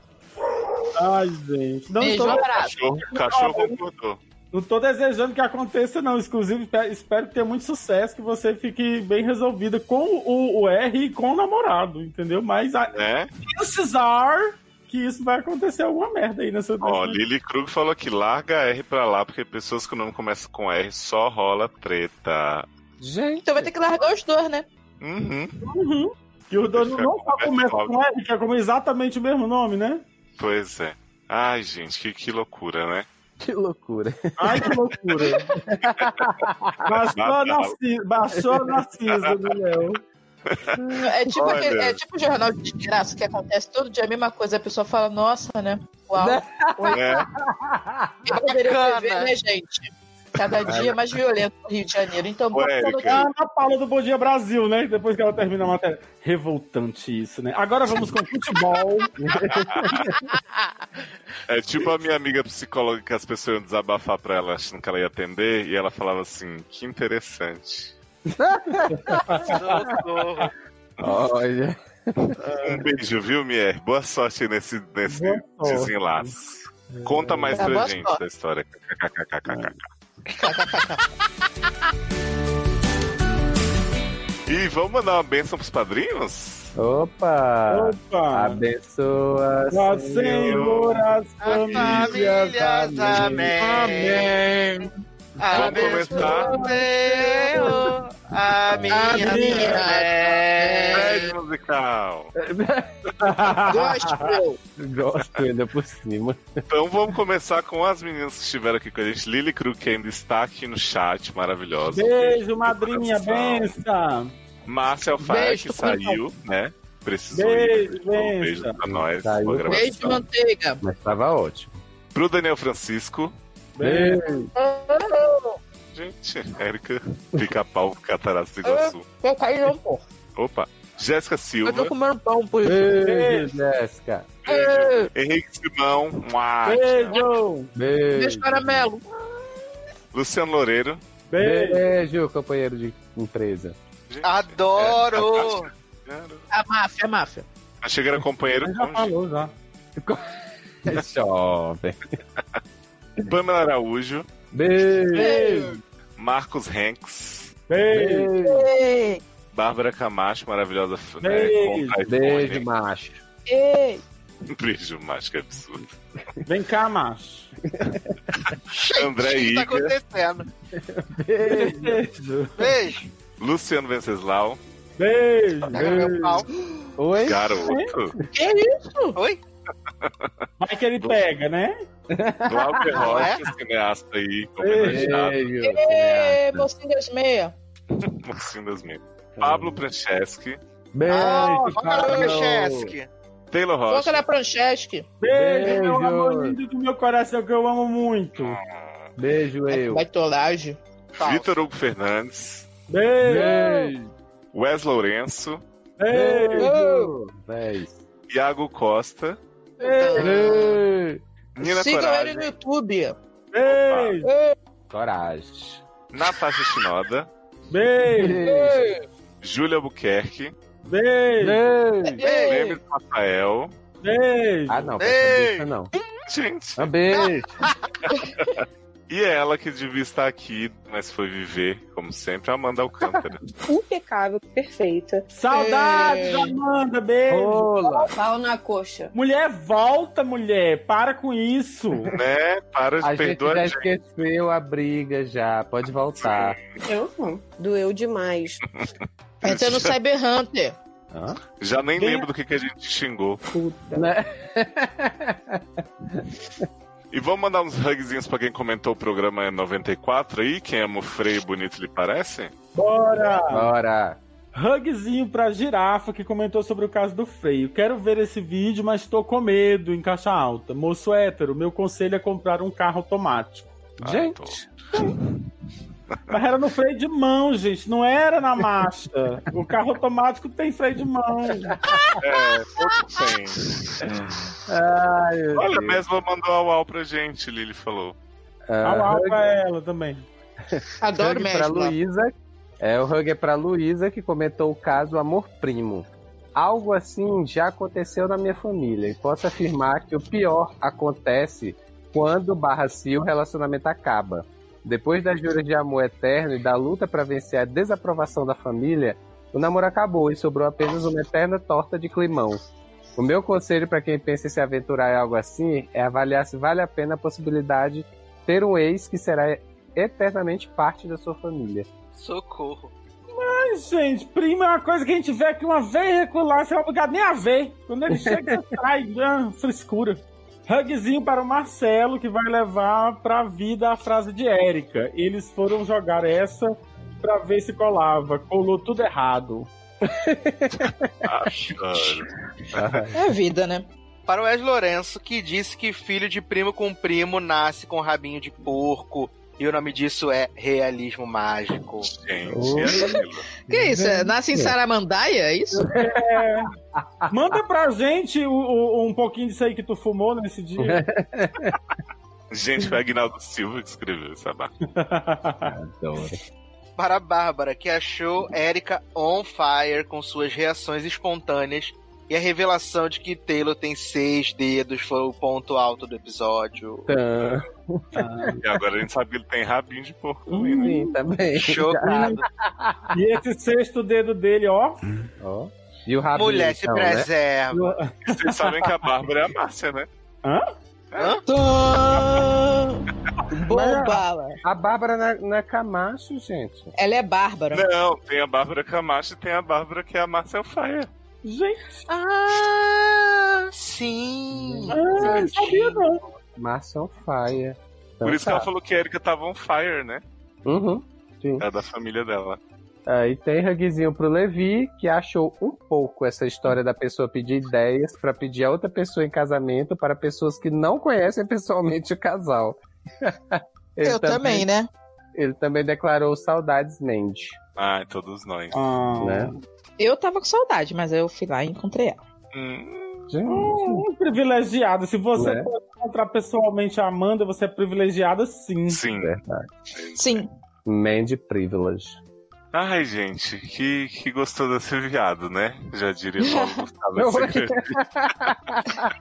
Ai, gente. Não Beijo, tô, um abraço. Cachorro, cachorro concordou. Não tô desejando que aconteça, não. Exclusive, pe- espero que tenha muito sucesso, que você fique bem resolvida com o, o R e com o namorado, entendeu? Mas a Né? chances are que isso vai acontecer alguma merda aí nessa. Ó, nessa- Lily Krug falou que larga R pra lá, porque pessoas que o nome começa com R só rola treta. Gente. Então vai ter que largar os dois, né? Uhum. Uhum. E o dono não só começa com R, que é como exatamente o mesmo nome, né? Pois é. Ai, gente, que, que loucura, né? Que loucura. Ai, que loucura. Baixou a Narciso, baixou a Narciso do Léo. É tipo, Olha. aquele, é tipo o jornal de desgraça que acontece todo dia a mesma coisa. A pessoa fala, nossa, né? Uau. Oi. É. Eu poderia prever, né, gente? Cada dia mais violento no Rio de Janeiro. Então, É a Ana Paula do Bom Dia Brasil, né? Depois que ela termina a matéria. Revoltante isso, né? Agora vamos com futebol. É tipo a minha amiga psicóloga que as pessoas iam desabafar pra ela achando que ela ia atender, e ela falava assim, que interessante. Olha. Um beijo, viu, Mier? Boa sorte aí nesse, nesse Boa sorte. desenlace. Conta mais Tá, pra gente sorte. da história. E vamos mandar uma bênção pros padrinhos? Opa! Opa! Abençoa, Senhor. Senhor, as famílias, famílias. amém. Amém. Vamos começar. Senhor, a minha. Pede musical. Gospel. Gosto ainda por cima. Então vamos começar com as meninas que estiveram aqui com a gente. Lily Krug, que ainda está aqui no chat, maravilhosa. Beijo, madrinha, benção. Márcia Alfaia, que saiu, né? Precisou Beijo, ir. Então, Um beijo pra nós. Saiu. Beijo, manteiga. Mas tava ótimo. Pro Daniel Francisco. Beijo. Gente, Érica, pica-pau, Cataratas do Iguaçu. Eu caí não, pô. Opa. Jéssica Eu Silva. tô comendo pão por isso. Beijo, Jéssica. Beijo. Henrique Simão. Beijo. Beijo. Beijo, caramelo. Luciano Loureiro. Beijo. Beijo, companheiro de empresa. Gente, Adoro! é, A máfia, a máfia. Achei que era companheiro Já falou, já. É jovem. Pamela Araújo. Beijo. Marcos Hanks. Beijo. Ei, Bárbara Camacho, maravilhosa. Né, Beijo. com Beijo, macho. ei. Beijo, macho, que absurdo. Vem cá, macho. André O que tá Iga. acontecendo? Beijo. Beijo. Luciano Venceslau. Beijo. Pau. Oi? Garoto. Que isso? Oi? Vai que ele pega, né? Glauber é? Rocha, cineasta aí, homenageado. Beijo. Ei, mocinho das meias. Mocinho das Minas. Pablo Franceschi. Beijo, Ah, Pablo. Chesky. Taylor Rocha. da Franceschi. Beijo, meu amor lindo do meu coração, que eu amo muito. Beijo, eu. Baitolagem. Vitor Hugo Fernandes. Beijo. Beijo. Wes Lourenço. Beijo. Beijo. Iago Costa. Beijo. Nina Sigam Coragem. ele no YouTube. Beijo. Coragem. Natasha Shinoda. Beijo. Júlia Albuquerque. Beijo. Beijo. Ei, Rafael. Beijo. Ah, não, Beijo. não. Gente. Um beijo. E ela que devia estar aqui, mas foi viver, como sempre, Amanda Alcântara. impecável, perfeita. Saudades, Ei. Amanda. Beijo. Rola. Pau na coxa. Mulher, volta, mulher. Para com isso. né? Para de A gente perdoar já a gente. esqueceu a briga já. Pode voltar. Eu não. Doeu demais. Entra no Cyber Hunter. Hã? Já nem Bem- lembro do que, que a gente xingou. Puta. Né? E vamos mandar uns hugzinhos pra quem comentou o programa 94 aí, quem ama o freio bonito lhe parece? Bora. Bora. Hugzinho pra girafa que comentou sobre o caso do freio. Quero ver esse vídeo, mas tô com medo em caixa alta. Moço hétero, meu conselho é comprar um carro automático. Ah, Gente. Mas era no freio de mão, gente, não era na marcha. O carro automático tem freio de mão. É, todo tem. Ai, Olha, a Deus. Mesma mandou a UAU pra gente, Lili falou. Ah, Au, au hug- pra ela também. Adoro hug pra mesmo. Luísa. É, o hug é pra Luísa, que comentou o caso Amor Primo. Algo assim já aconteceu na minha família e posso afirmar que o pior acontece quando barra se o relacionamento acaba. Depois das juras de amor eterno e da luta para vencer a desaprovação da família, o namoro acabou e sobrou apenas uma eterna torta de climão. O meu conselho para quem pensa em se aventurar em algo assim é avaliar se vale a pena a possibilidade de ter um ex que será eternamente parte da sua família. Socorro. Mas, gente, primo é uma coisa que a gente vê aqui uma vez regular, você é obrigado nem a ver. Quando ele chega, você sai, ah, frescura. Hugzinho para o Marcelo, que vai levar pra vida a frase de Érica. Eles foram jogar essa pra ver se colava. Colou tudo errado. É vida, né? Para o Wes Lourenço, que disse que filho de primo com primo nasce com rabinho de porco. E o nome disso é realismo mágico. Gente, é. Que isso? É, Nasce em Saramandaia, é isso? É. Manda pra gente o- o- um pouquinho disso aí que tu fumou nesse dia. Gente, foi Agnaldo Silva que escreveu essa barra. Para a Bárbara, que achou Erika on fire com suas reações espontâneas. E a revelação de que Taylor tem seis dedos foi o ponto alto do episódio. E agora a gente sabe que ele tem rabinho de porco também, né? Sim, também. Chocado. E esse sexto dedo dele, ó. Ó. E o rabinho, Mulher se então, né? preserva. Vocês sabem que a Bárbara é a Márcia, né? Hã? Bombala. A Bárbara na, na Camacho, gente. Ela é bárbara. Não, tem a Bárbara Camacho e tem a Bárbara que é a Marcel Faia. Gente. Ah, sim. Ah, não sabia não. Márcia Faia. Por isso que ela falou que a Erika tava on fire, né? Uhum. Sim. É da família dela. Aí tem hugzinho pro Levi, que achou um pouco essa história da pessoa pedir ideias pra pedir a outra pessoa em casamento para pessoas que não conhecem pessoalmente o casal. Ele Eu também, né? Ele também declarou saudades Mandy. Ai, todos nós. Ah. Né? Eu tava com saudade, mas eu fui lá e encontrei ela. Hum, Hum, privilegiado. Se você pode encontrar pessoalmente a Amanda, você é privilegiada sim. sim. verdade. Sim. Mandy Privilege. Ai, gente, que, que gostou desse viado, né? Já diria o Paulo Gustavo.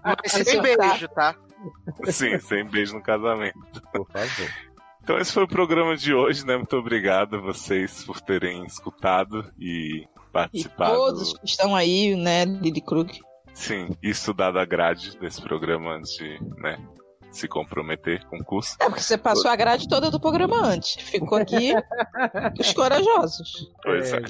Mas sem beijo, tá? Sim, sem beijo no casamento. Por favor. Então esse foi o programa de hoje, né? Muito obrigado a vocês por terem escutado e E participado. todos que estão aí, né, Lili Krug. Sim, e estudado a grade desse programa antes de, né, se comprometer com o curso. É porque você passou a grade toda do programa antes. Ficou aqui os corajosos. Pois é.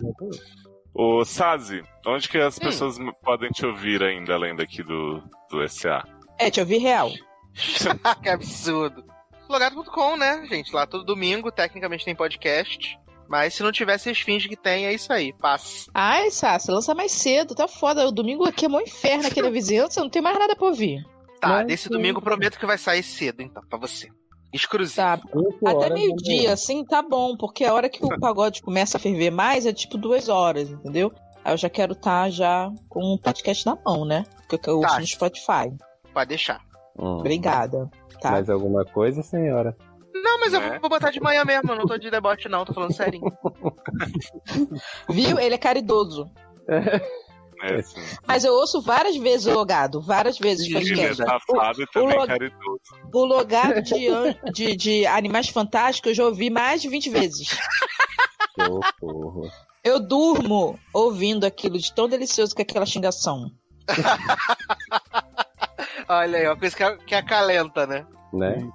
Ô, Sazi, onde que Hum. as pessoas podem te ouvir ainda, além daqui do, do SA? É, te ouvi real. que absurdo. Logado.com, né, gente? Lá todo domingo, tecnicamente tem podcast. Mas se não tiver, vocês fingem que tem, é isso aí. Passa. Ai, Sassi, lança mais cedo, tá foda. O domingo aqui é mó inferno aqui na vizinhança, não tem mais nada pra ouvir. Tá, Mas desse sim. domingo prometo que vai sair cedo, então, pra você. Exclusivo. Tá. Até meio-dia, assim, tá bom, porque a hora que o pagode começa a ferver mais é tipo duas horas, entendeu? Aí eu já quero estar já com um podcast na mão, né? Porque eu ouço Tá. no Spotify. Pode deixar. Hum. Obrigada. Tá. Mais alguma coisa, senhora? Não, mas Né? eu vou botar de manhã mesmo, eu não tô de deboche, não, tô falando sério. Viu? Ele é caridoso. É, assim. Mas eu ouço várias vezes o logado, várias vezes o Ele é podcast. safado e o também log- caridoso. O logado de, an- de, de Animais Fantásticos eu já ouvi mais de 20 vezes. Socorro. Eu durmo ouvindo aquilo de tão delicioso que é aquela xingação. Olha aí, uma coisa que, que acalenta, né? Né?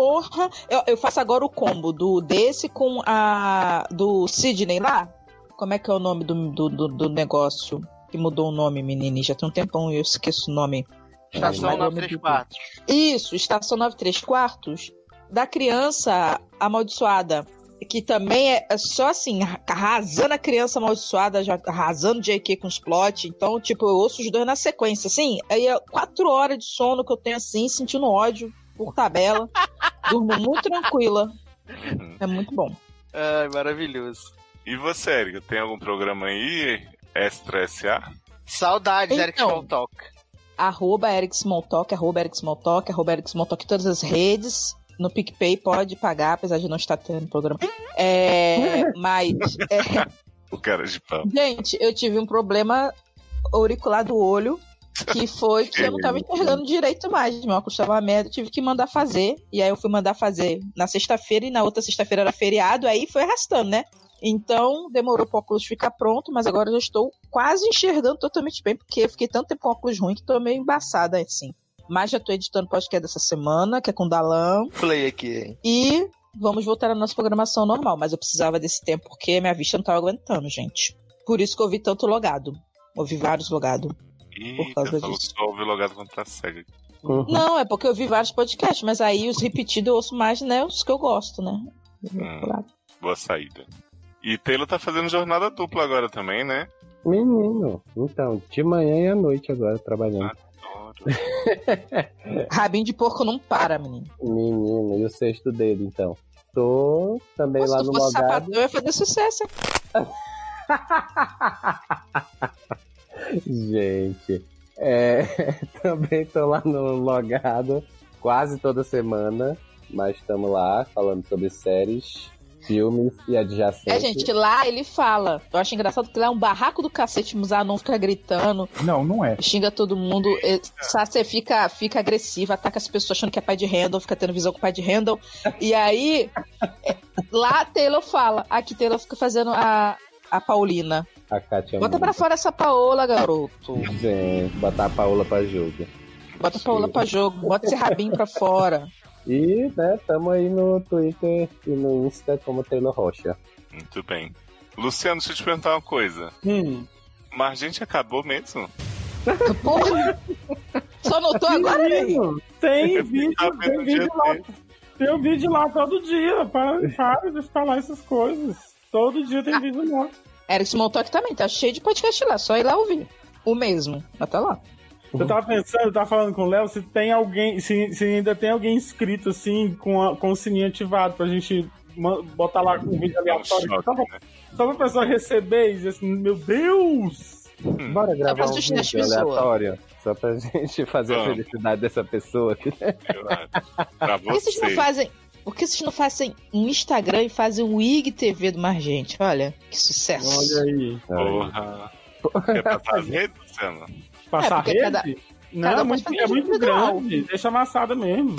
Porra, eu, eu faço agora o combo do desse com a do Sidney lá. Como é que é o nome do, do, do, do negócio que mudou o nome, menina? Já tem um tempão e eu esqueço o nome. Estação Mas eu 93 me- quartos. Isso, Estação 93 quartos da criança amaldiçoada. Que também é é só assim, arrasando a criança amaldiçoada, já arrasando JK com os plot. Então, tipo, eu ouço os dois na sequência, assim. Aí é quatro horas de sono que eu tenho assim, sentindo ódio por tabela. Durmo muito tranquila. É muito bom. Ai, maravilhoso. E você, Erika, tem algum programa aí? Extra SA? Saudades, Eric Então. Smalltalk. Arroba Eric Smalltalk, arroba Eric Smalltalk, arroba Eric Smalltalk em todas as redes. No PicPay pode pagar, apesar de não estar tendo programa. É, mas, é, O cara de pau. gente, eu tive um problema auricular do olho, que foi que eu não tava enxergando direito mais. Meu óculos tava uma merda, tive que mandar fazer. E aí eu fui mandar fazer na sexta-feira e na outra sexta-feira era feriado, aí foi arrastando, né? Então demorou pro óculos ficar pronto, mas agora eu já estou quase enxergando totalmente bem, porque eu fiquei tanto tempo com óculos ruim que tô meio embaçada assim. Mas já tô editando o podcast dessa semana, que é com o Dalão. Play aqui, hein? E vamos voltar à nossa programação normal, mas eu precisava desse tempo porque minha vista não tava aguentando, gente. Por isso que eu ouvi tanto logado. Ouvi vários logados. Ih, eu falou só ouvi logado quando tá cega. Não, é porque eu vi vários podcasts, mas aí os repetidos eu ouço mais, né? Os que eu gosto, né? Hum, boa saída. E Taylor tá fazendo jornada dupla agora também, né? Menino, então, de manhã e à noite agora trabalhando. Rabinho de porco não para, menino. Menino, e o sexto dedo, então? Tô também Se lá tu no fosse logado. sapatão, eu ia fazer sucesso. Gente, é, também tô lá no logado quase toda semana, mas estamos lá falando sobre séries, filmes e adjacentes. É, gente, lá ele fala. Eu acho engraçado que lá é um barraco do cacete, os não fica gritando. Não, não é. Xinga todo mundo. e- Você fica, fica agressivo, ataca as pessoas achando que é pai de Randall, fica tendo visão com pai de Randall. E aí, é, lá Taylor fala. Aqui Taylor fica fazendo a, a Paulina. A Kátia Bota Moura. pra fora essa Paola, garoto. Gente, botar a Paola pra jogo. Bota a Paola pra jogo. Bota esse rabinho pra fora. E, né, tamo aí no Twitter e no Insta como Taylor Rocha. Muito bem. Luciano, deixa eu te perguntar uma coisa. Hum. Margente acabou mesmo? Porra! Só notou agora, aí? Tem vídeo, tem vídeo lá. Tem um vídeo lá todo dia. Para, para de falar essas coisas. Todo dia tem vídeo lá. Eric Smalltalk também, tá cheio de podcast lá, só ir lá ouvir. O mesmo, mas tá lá. Eu tava pensando, eu tava falando com o Léo, se tem alguém, se, se ainda tem alguém inscrito assim, com, a- com o sininho ativado, pra gente botar lá um vídeo aleatório. choque, só, pra, só pra pessoa receber e dizer assim, meu Deus! Bora gravar um vídeo aleatório? Só pra gente fazer a Vamos. felicidade dessa pessoa aqui. né? Por que vocês não fazem. Por que vocês não fazem um Instagram e fazem um IGTV do Margente? Olha, que sucesso. Olha aí. Porra. Quer passar as redes, Luciano? Passar É, rede? cada- Não, cada é muito, é muito grande. Deixa amassada mesmo.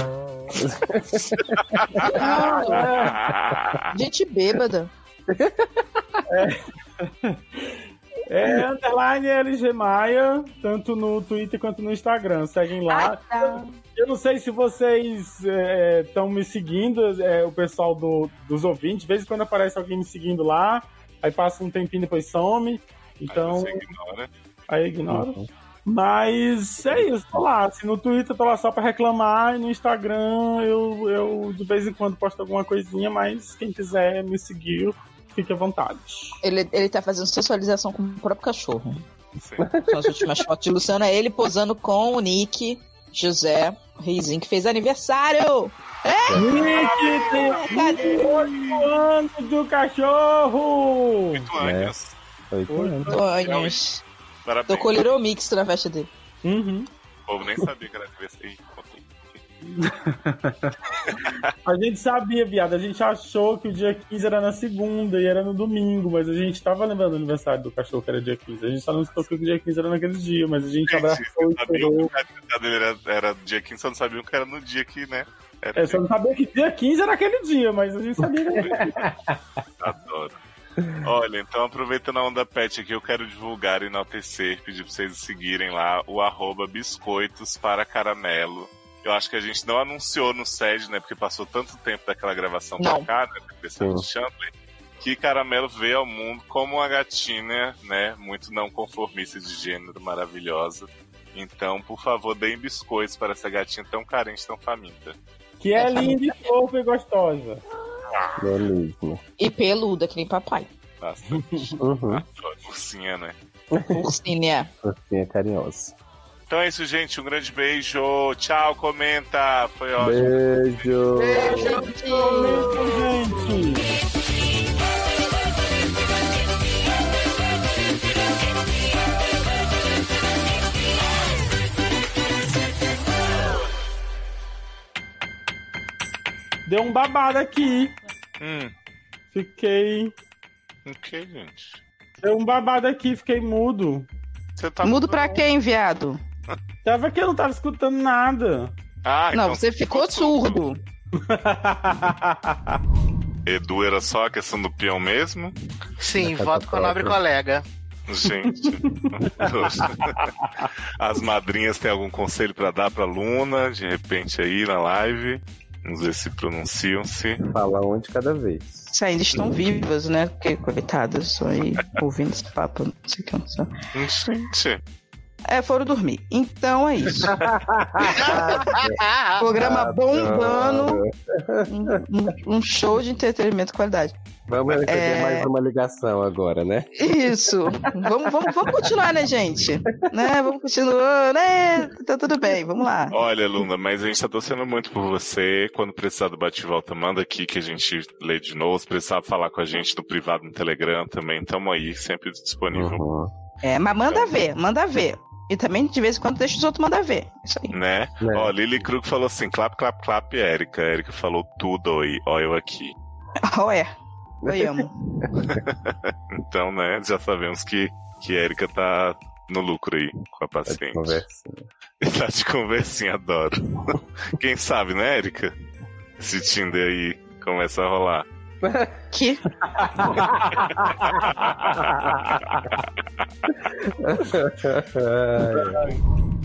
Gente bêbada. É underline LG Maia, tanto no Twitter quanto no Instagram. Seguem lá. tá. Eu não sei se vocês estão me seguindo, é, o pessoal do- dos ouvintes. De vez em quando aparece alguém me seguindo lá, aí passa um tempinho depois some. Então, Você ignora. aí ignora. Mas é isso, tô lá. Assim, no Twitter eu tô lá só pra reclamar, e no Instagram eu, eu de vez em quando posto alguma coisinha, mas quem quiser me seguir, fique à vontade. Ele, ele tá fazendo sensualização com o próprio cachorro. Sim. São as últimas fotos de Luciano. É ele posando com o Nick José Reizinho, que fez aniversário. Nick tem Cadê? 8 anos do cachorro! Oito anos. Oito anos. Tonhos. Parabéns. Tocou Little Mix na festa dele. Uhum. O povo nem sabia que era aniversário. A gente sabia, viado. A gente achou que o dia 15 era na segunda e era no domingo, mas a gente tava lembrando do aniversário do cachorro que era dia 15. A gente só não se tocou que o dia 15 era naquele dia, mas a gente abraçou e esperou. era, era dia 15, só não sabiam que era no dia que, né? Era É, só não sabia que dia 15 era aquele dia, mas a gente sabia que era. Adoro. Olha, então aproveitando a onda pet aqui, eu quero divulgar e enaltecer, pedir pra vocês seguirem lá o arroba biscoitos para caramelo. Eu acho que a gente não anunciou no SED, né? Porque passou tanto tempo daquela gravação Não. pra cá, né? De Chandler, que Caramelo veio ao mundo como uma gatinha, né? Muito não conformista de gênero, maravilhosa. Então, por favor, deem biscoitos para essa gatinha tão carente, tão faminta. Que é linda e fofa e gostosa. É mesmo. E peluda, que nem papai. Bastante. Uhum. Ursinha, né? Ursinha. Fofinha carinhosa. Então é isso, gente. Um grande beijo. Tchau, comenta. Foi ótimo. Beijo. Beijo, gente. Deu um babado aqui. Hum. Fiquei. O que, gente? Deu um babado aqui, fiquei mudo. Tá mudo pra quem, viado? Tava que eu não tava escutando nada. Ah, não, então você ficou surdo. Edu era só a questão do peão mesmo? Sim, voto com a nobre colega. Gente. As madrinhas têm algum conselho pra dar pra Luna, de repente aí na live? Vamos ver se pronunciam-se. Fala um de cada vez. Se ainda estão vivas, né? Porque, coitadas, só aí ouvindo esse papo, não sei o que. Não sei. Gente. É, foram dormir. Então é isso. Programa bombando. Um, um- show de entretenimento de qualidade. Vamos receber É. mais uma ligação agora, né? Isso. Vamos, vamos, vamos continuar, né, gente? Né? Vamos continuar, né? Tá tudo bem, vamos lá. Olha, Luna, mas a gente tá torcendo muito por você. Quando precisar do bate-volta, manda aqui que a gente lê de novo. Se precisar falar com a gente no privado no Telegram também, tamo aí, sempre disponível. Uhum. É, mas manda ver, manda ver. E também, de vez em quando, deixa os outros mandar ver. Isso aí. Né? Ó, Lily Krug falou assim: clap, clap, clap, Érica. Érica falou tudo aí, ó, eu aqui. Oh, é. Eu amo. Então, né, já sabemos que, que Érica tá no lucro aí com a paciente. Tá de conversinha, adoro. Quem sabe, né, Érica? Esse Tinder aí começa a rolar. Que?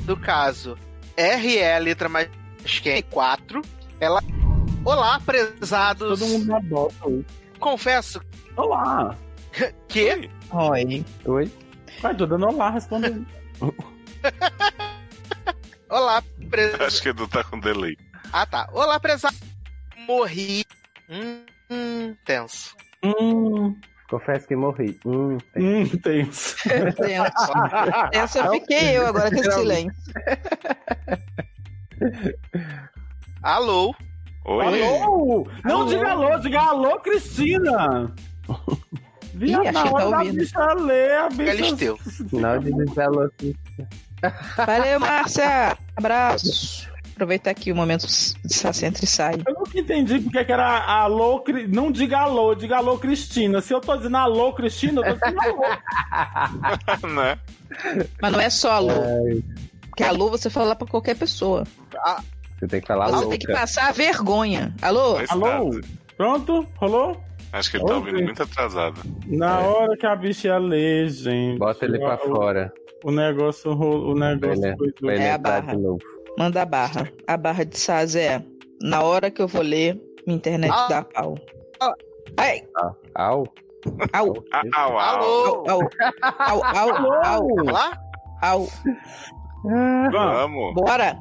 Do caso RE, a letra mais quem? 4. Ela. Olá, prezados. Todo mundo adota. Confesso. Olá. Que? Oi. Oi. Vai, tô dando olá, respondendo. Olá, prezados. Acho que Edu tá com delay. Ah, tá. Olá, prezados. Morri. Hum, hum, tenso. Hum. Confesso que morri. Hum, Hum, tenso. Tenso. Essa fiquei eu agora com esse silêncio. Alô? Oi? Alô? Não Alô? diga alô, diga alô, Cristina. Viado, Ih, acho na que tá ouvindo. bicha ler, a bicha... Galisteu. Não desalô. Valeu, Márcia. Abraço. Aproveitar aqui o momento de Saci entre e sai. Eu nunca entendi porque que era alô, Cri- não diga alô, diga alô, Cristina. Se eu tô dizendo alô, Cristina, eu tô dizendo alô. né? Mas não é só alô. Porque alô você fala pra qualquer pessoa. Você tem que falar Você louca. tem que passar vergonha. Alô? Alô? Pronto? Rolou? Acho que ele tá Oi, ouvindo gente. muito atrasado. Na hora que a bicha ia ler, gente. Bota ele pra o- fora. O negócio, o negócio ele- ele É a barra. de novo. Manda a barra. A barra de Saz é. Na hora que eu vou ler, minha internet Ah. dá pau. Ai, Au. au, Ah, au, au. Alô? au, au, au, au, Olá? au. Vamos. Bora.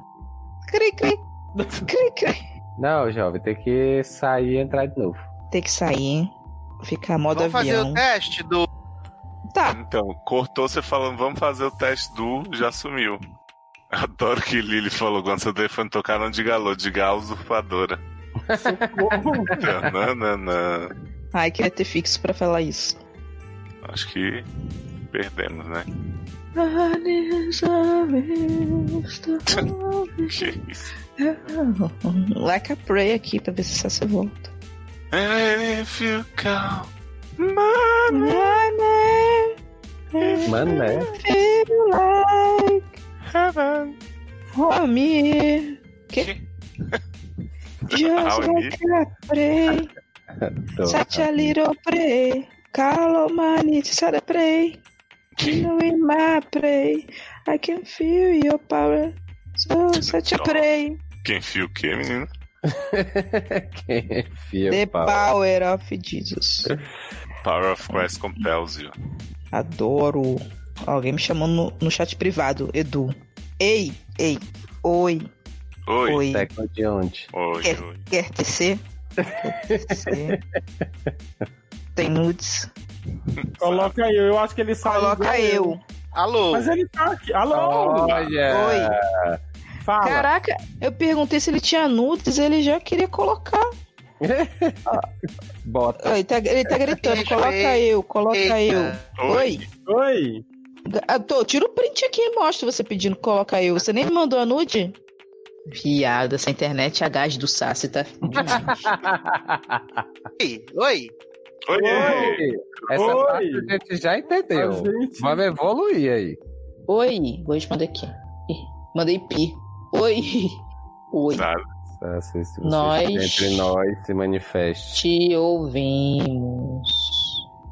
Cri, cri. Cri, cri. Não, jovem, tem que sair e entrar de novo. Tem que sair, hein? Ficar modo Vamos fazer avião. o teste do. Tá. Então, cortou você falando, vamos fazer o teste do, já sumiu. Adoro que Lily falou quando seu telefone tocar, não diga alô, diga a usurpadora. Ai, queria ter fixo pra falar isso. Acho que perdemos, né? Que isso. Like a pray aqui pra ver se essa se volta. And if you come, Mano, né? Feel like heaven. for me. Que? Just like I pray. Tô. Such a little pray. Call my needs, I pray. You know in my pray. I can feel your power. So such a pray. Quem fia o quê, menino? Quem enfia The pau? power of Jesus. Power of Christ compels you. Adoro. Alguém me chamou no, no chat privado, Edu. Ei, ei, oi. Oi. Oi. Tecla de onde? Oi, Quer, oi. quer tecer? Quer tecer? Tem nudes? Coloca eu, eu acho que ele saiu. Coloca eu. Alô? Mas ele tá aqui. Alô? Olha! Oi. Fala. Caraca, eu perguntei se ele tinha nudes, ele já queria colocar. Bota. Ele tá, ele tá gritando, Eita, coloca eita, eu, coloca eu. Oi. Oi. Tô, tira o print aqui e mostra você pedindo coloca eu. Você nem me mandou a nude? Viado, essa internet a gás do Sassi tá demais. Oi, oi. Oi! Essa Oi. parte a gente já entendeu. Gente- Vamos evoluir aí. Oi, vou responder aqui. Mandei pi. Oi. Oi. Sabe? Sassi, se você Nós- entre nós, se manifeste. Te ouvimos.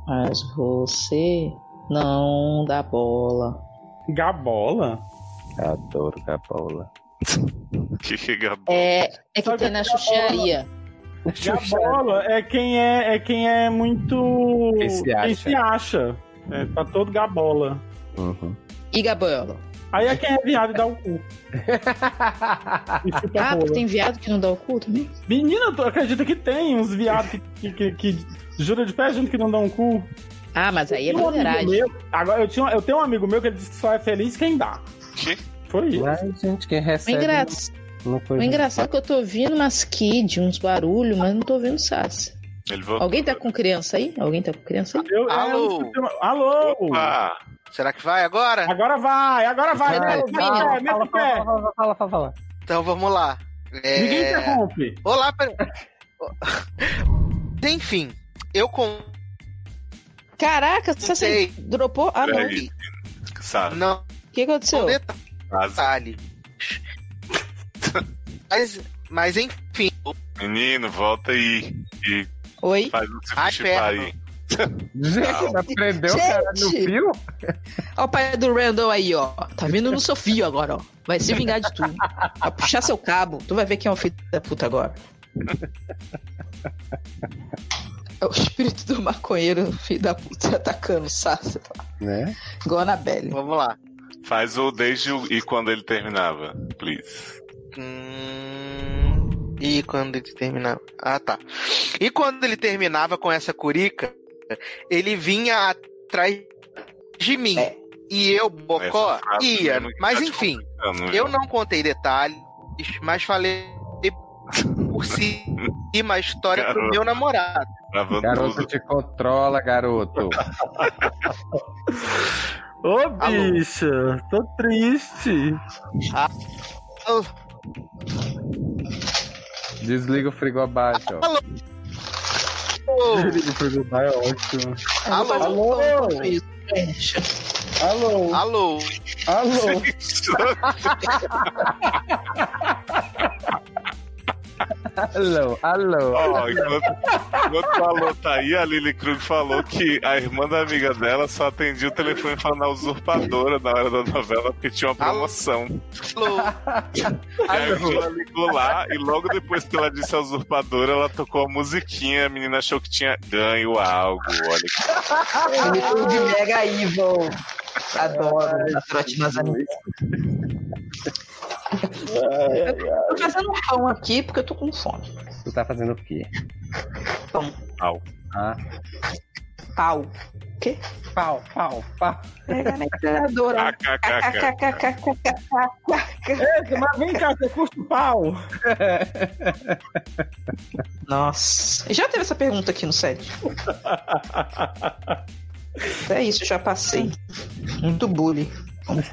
Mas você não dá bola. Gabola? Adoro Gabola. Que que é Gabola? É, é que Sabe tem na é gabola? chucharia. Gabola é quem é, é quem é muito. Quem se acha. se acha. É pra todo gabola. Uhum. E gabola. Aí é quem é viado e dá o cu. Ah, porque tem viado que não dá o cu também? Menina, tu acredita que tem uns viados que, que, que, que jura de pé junto que não dão um cu? Ah, mas aí é um broderagem. meu- agora, eu, tinha, eu tenho um amigo meu que ele disse que só é feliz quem dá. Que? Foi isso. Mas, gente, quem O, recebe. engra... Não foi o engraçado é que eu tô ouvindo umas kids, uns barulhos, mas não tô ouvindo Sassi. Ele voltou. Alguém tá com criança aí? Alguém tá com criança aí? Eu, Alô? é, eu escutei uma- Alô? Opa! Será que vai agora? Agora vai, agora vai, Vai, o vai, pé, vai, o pé. Fala, fala, fala, fala, fala. Então vamos lá. É... Ninguém interrompe. Olá, pera... Enfim, eu com. Caraca, Sassi Sei. dropou? Ah, não. Peraí. O Sabe? Não, que aconteceu? um detalhe. mas, mas enfim, Menino, volta aí. E Oi? faz o se Ai, perna. aí. Gente, aprendeu o cara no fio? Ó o pai do Randall aí, ó. Tá vindo no seu fio agora, ó. Vai se vingar de tudo. Vai puxar seu cabo. Tu vai ver quem é o filho da puta agora. É o espírito do maconheiro, filho da puta, atacando o Sassi. Né? Igual a Anabelle. vamos lá. Faz o desde o e quando ele terminava, please. Hum... E quando ele terminava? Ah, tá. E quando ele terminava com essa curica, ele vinha atrás de mim. É. E eu, Bocó, ia. que Mas enfim, viu? eu não contei detalhes, mas falei por cima a história pro Garoto. meu namorado. Gravando Garoto tudo. te controla, garoto. Ô, Alô? bicha, tô triste. Eu- Desliga o frigobar, ó. Alô? Ô, É ótimo. Alô? Alô? Deixa. Alô? Alô? Alô? Alô, alô. Ó, enquanto, enquanto o Alô tá aí, a Lily Krug falou que a irmã da amiga dela só atendia o telefone falando a usurpadora na hora da novela porque tinha uma promoção. Alô? Aí ela ligou lá e logo depois que ela disse a usurpadora, ela tocou a musiquinha, a menina achou que tinha ganho algo. Olha que de Mega Evil. Adoro. A trote nas amigas. Tô fazendo um pão aqui porque eu tô com fome. Tu tá fazendo o quê? Pão. Pau. Ah, Pau. Quê? pau, pau, pau. Pega na. Eita, mas vem cá, você curte o pau? Nossa. Já teve essa pergunta aqui no set. É isso, já passei. Muito bullying.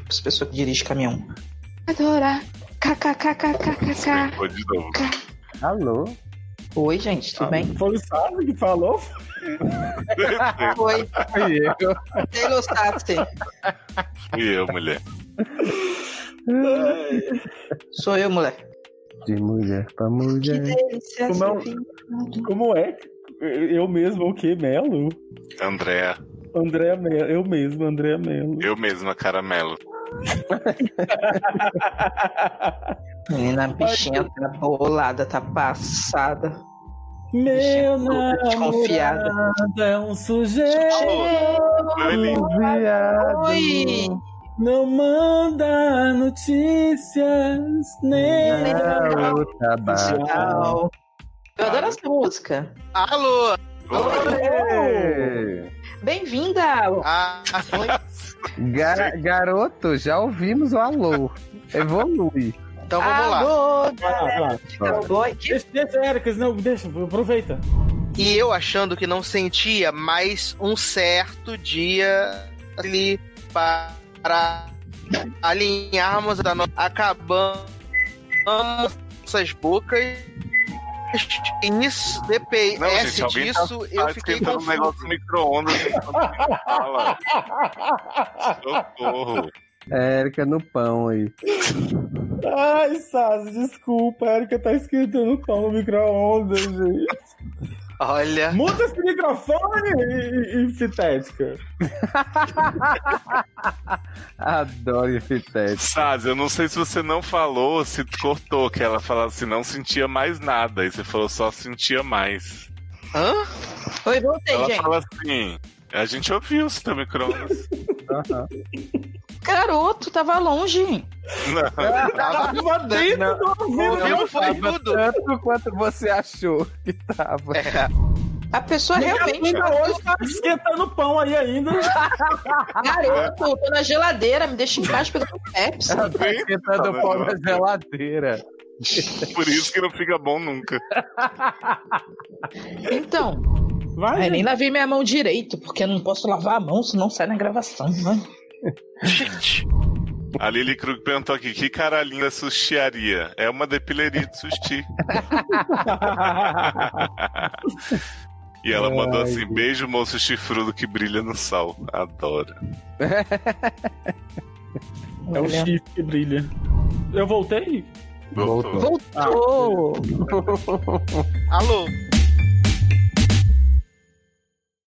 As pessoas que dirigem caminhão. Adorar. KKKKKK. Foi. Alô? Oi, gente, tudo bem? Foi o Sábio que falou? Oi. Fui eu. Taylor Sassi. Fui eu, mulher. Sou eu, mulher. De mulher pra mulher. delícia. Como é Como é? Eu mesmo, o quê? Melo? Andréa. Andréa Melo. Eu mesmo, Andréa Melo. Eu mesma, caramelo. Menina, a bichinha tá bolada, tá passada. Meu namorado é um sujeito Oi! Não manda notícias nem. Tchau. Eu adoro essa música. Alô? Ê, Bem-vinda! Ah, ga- garoto, já ouvimos o alô. Evolui. então vamos lá. Alô, Vai lá, vai lá. Cowboy. Que Deixa, deixa, Ericas, não, deixa, aproveita. E eu achando que não sentia mais um certo dia ali para alinharmos da no... acabando nossas bocas. Isso, DPS Não, gente, alguém tá, disso, eu tá fiquei esquentando um confuso. negócio micro-ondas. fala. Socorro. Érica no pão aí. Ai, Sassi, desculpa. A Erika tá esquentando o pão no micro-ondas, gente. Olha. Muda esse microfone e, e sintética. Adoro esse Saz, eu não sei se você não falou, se cortou, que ela falava assim, não sentia mais nada. E você falou só sentia mais. Hã? Oi, voltei, ela gente. fala assim, a gente ouviu o seu micro-ondas. Garoto, tava longe. Não. Tava dentro do ouvido. Ouviu, foi tudo. Tanto quanto você achou que tava. A pessoa Minha realmente. amiga hoje tá esquentando pão aí ainda. Garoto, tô na geladeira, me deixa em paz pegando Pepsi. Ela tá esquentando pão na geladeira. Por isso que não fica bom nunca. Então. Vai, Ai, nem lavei minha mão direito, porque eu não posso lavar a mão, senão sai na gravação, né? A Lili Krug perguntou aqui, que cara linda sushiaria? É uma depileria de sushi. E ela mandou assim: beijo, moço chifrudo que brilha no sol. Adoro. É o chifre que brilha. Eu voltei? Voltou. Voltou! Alô?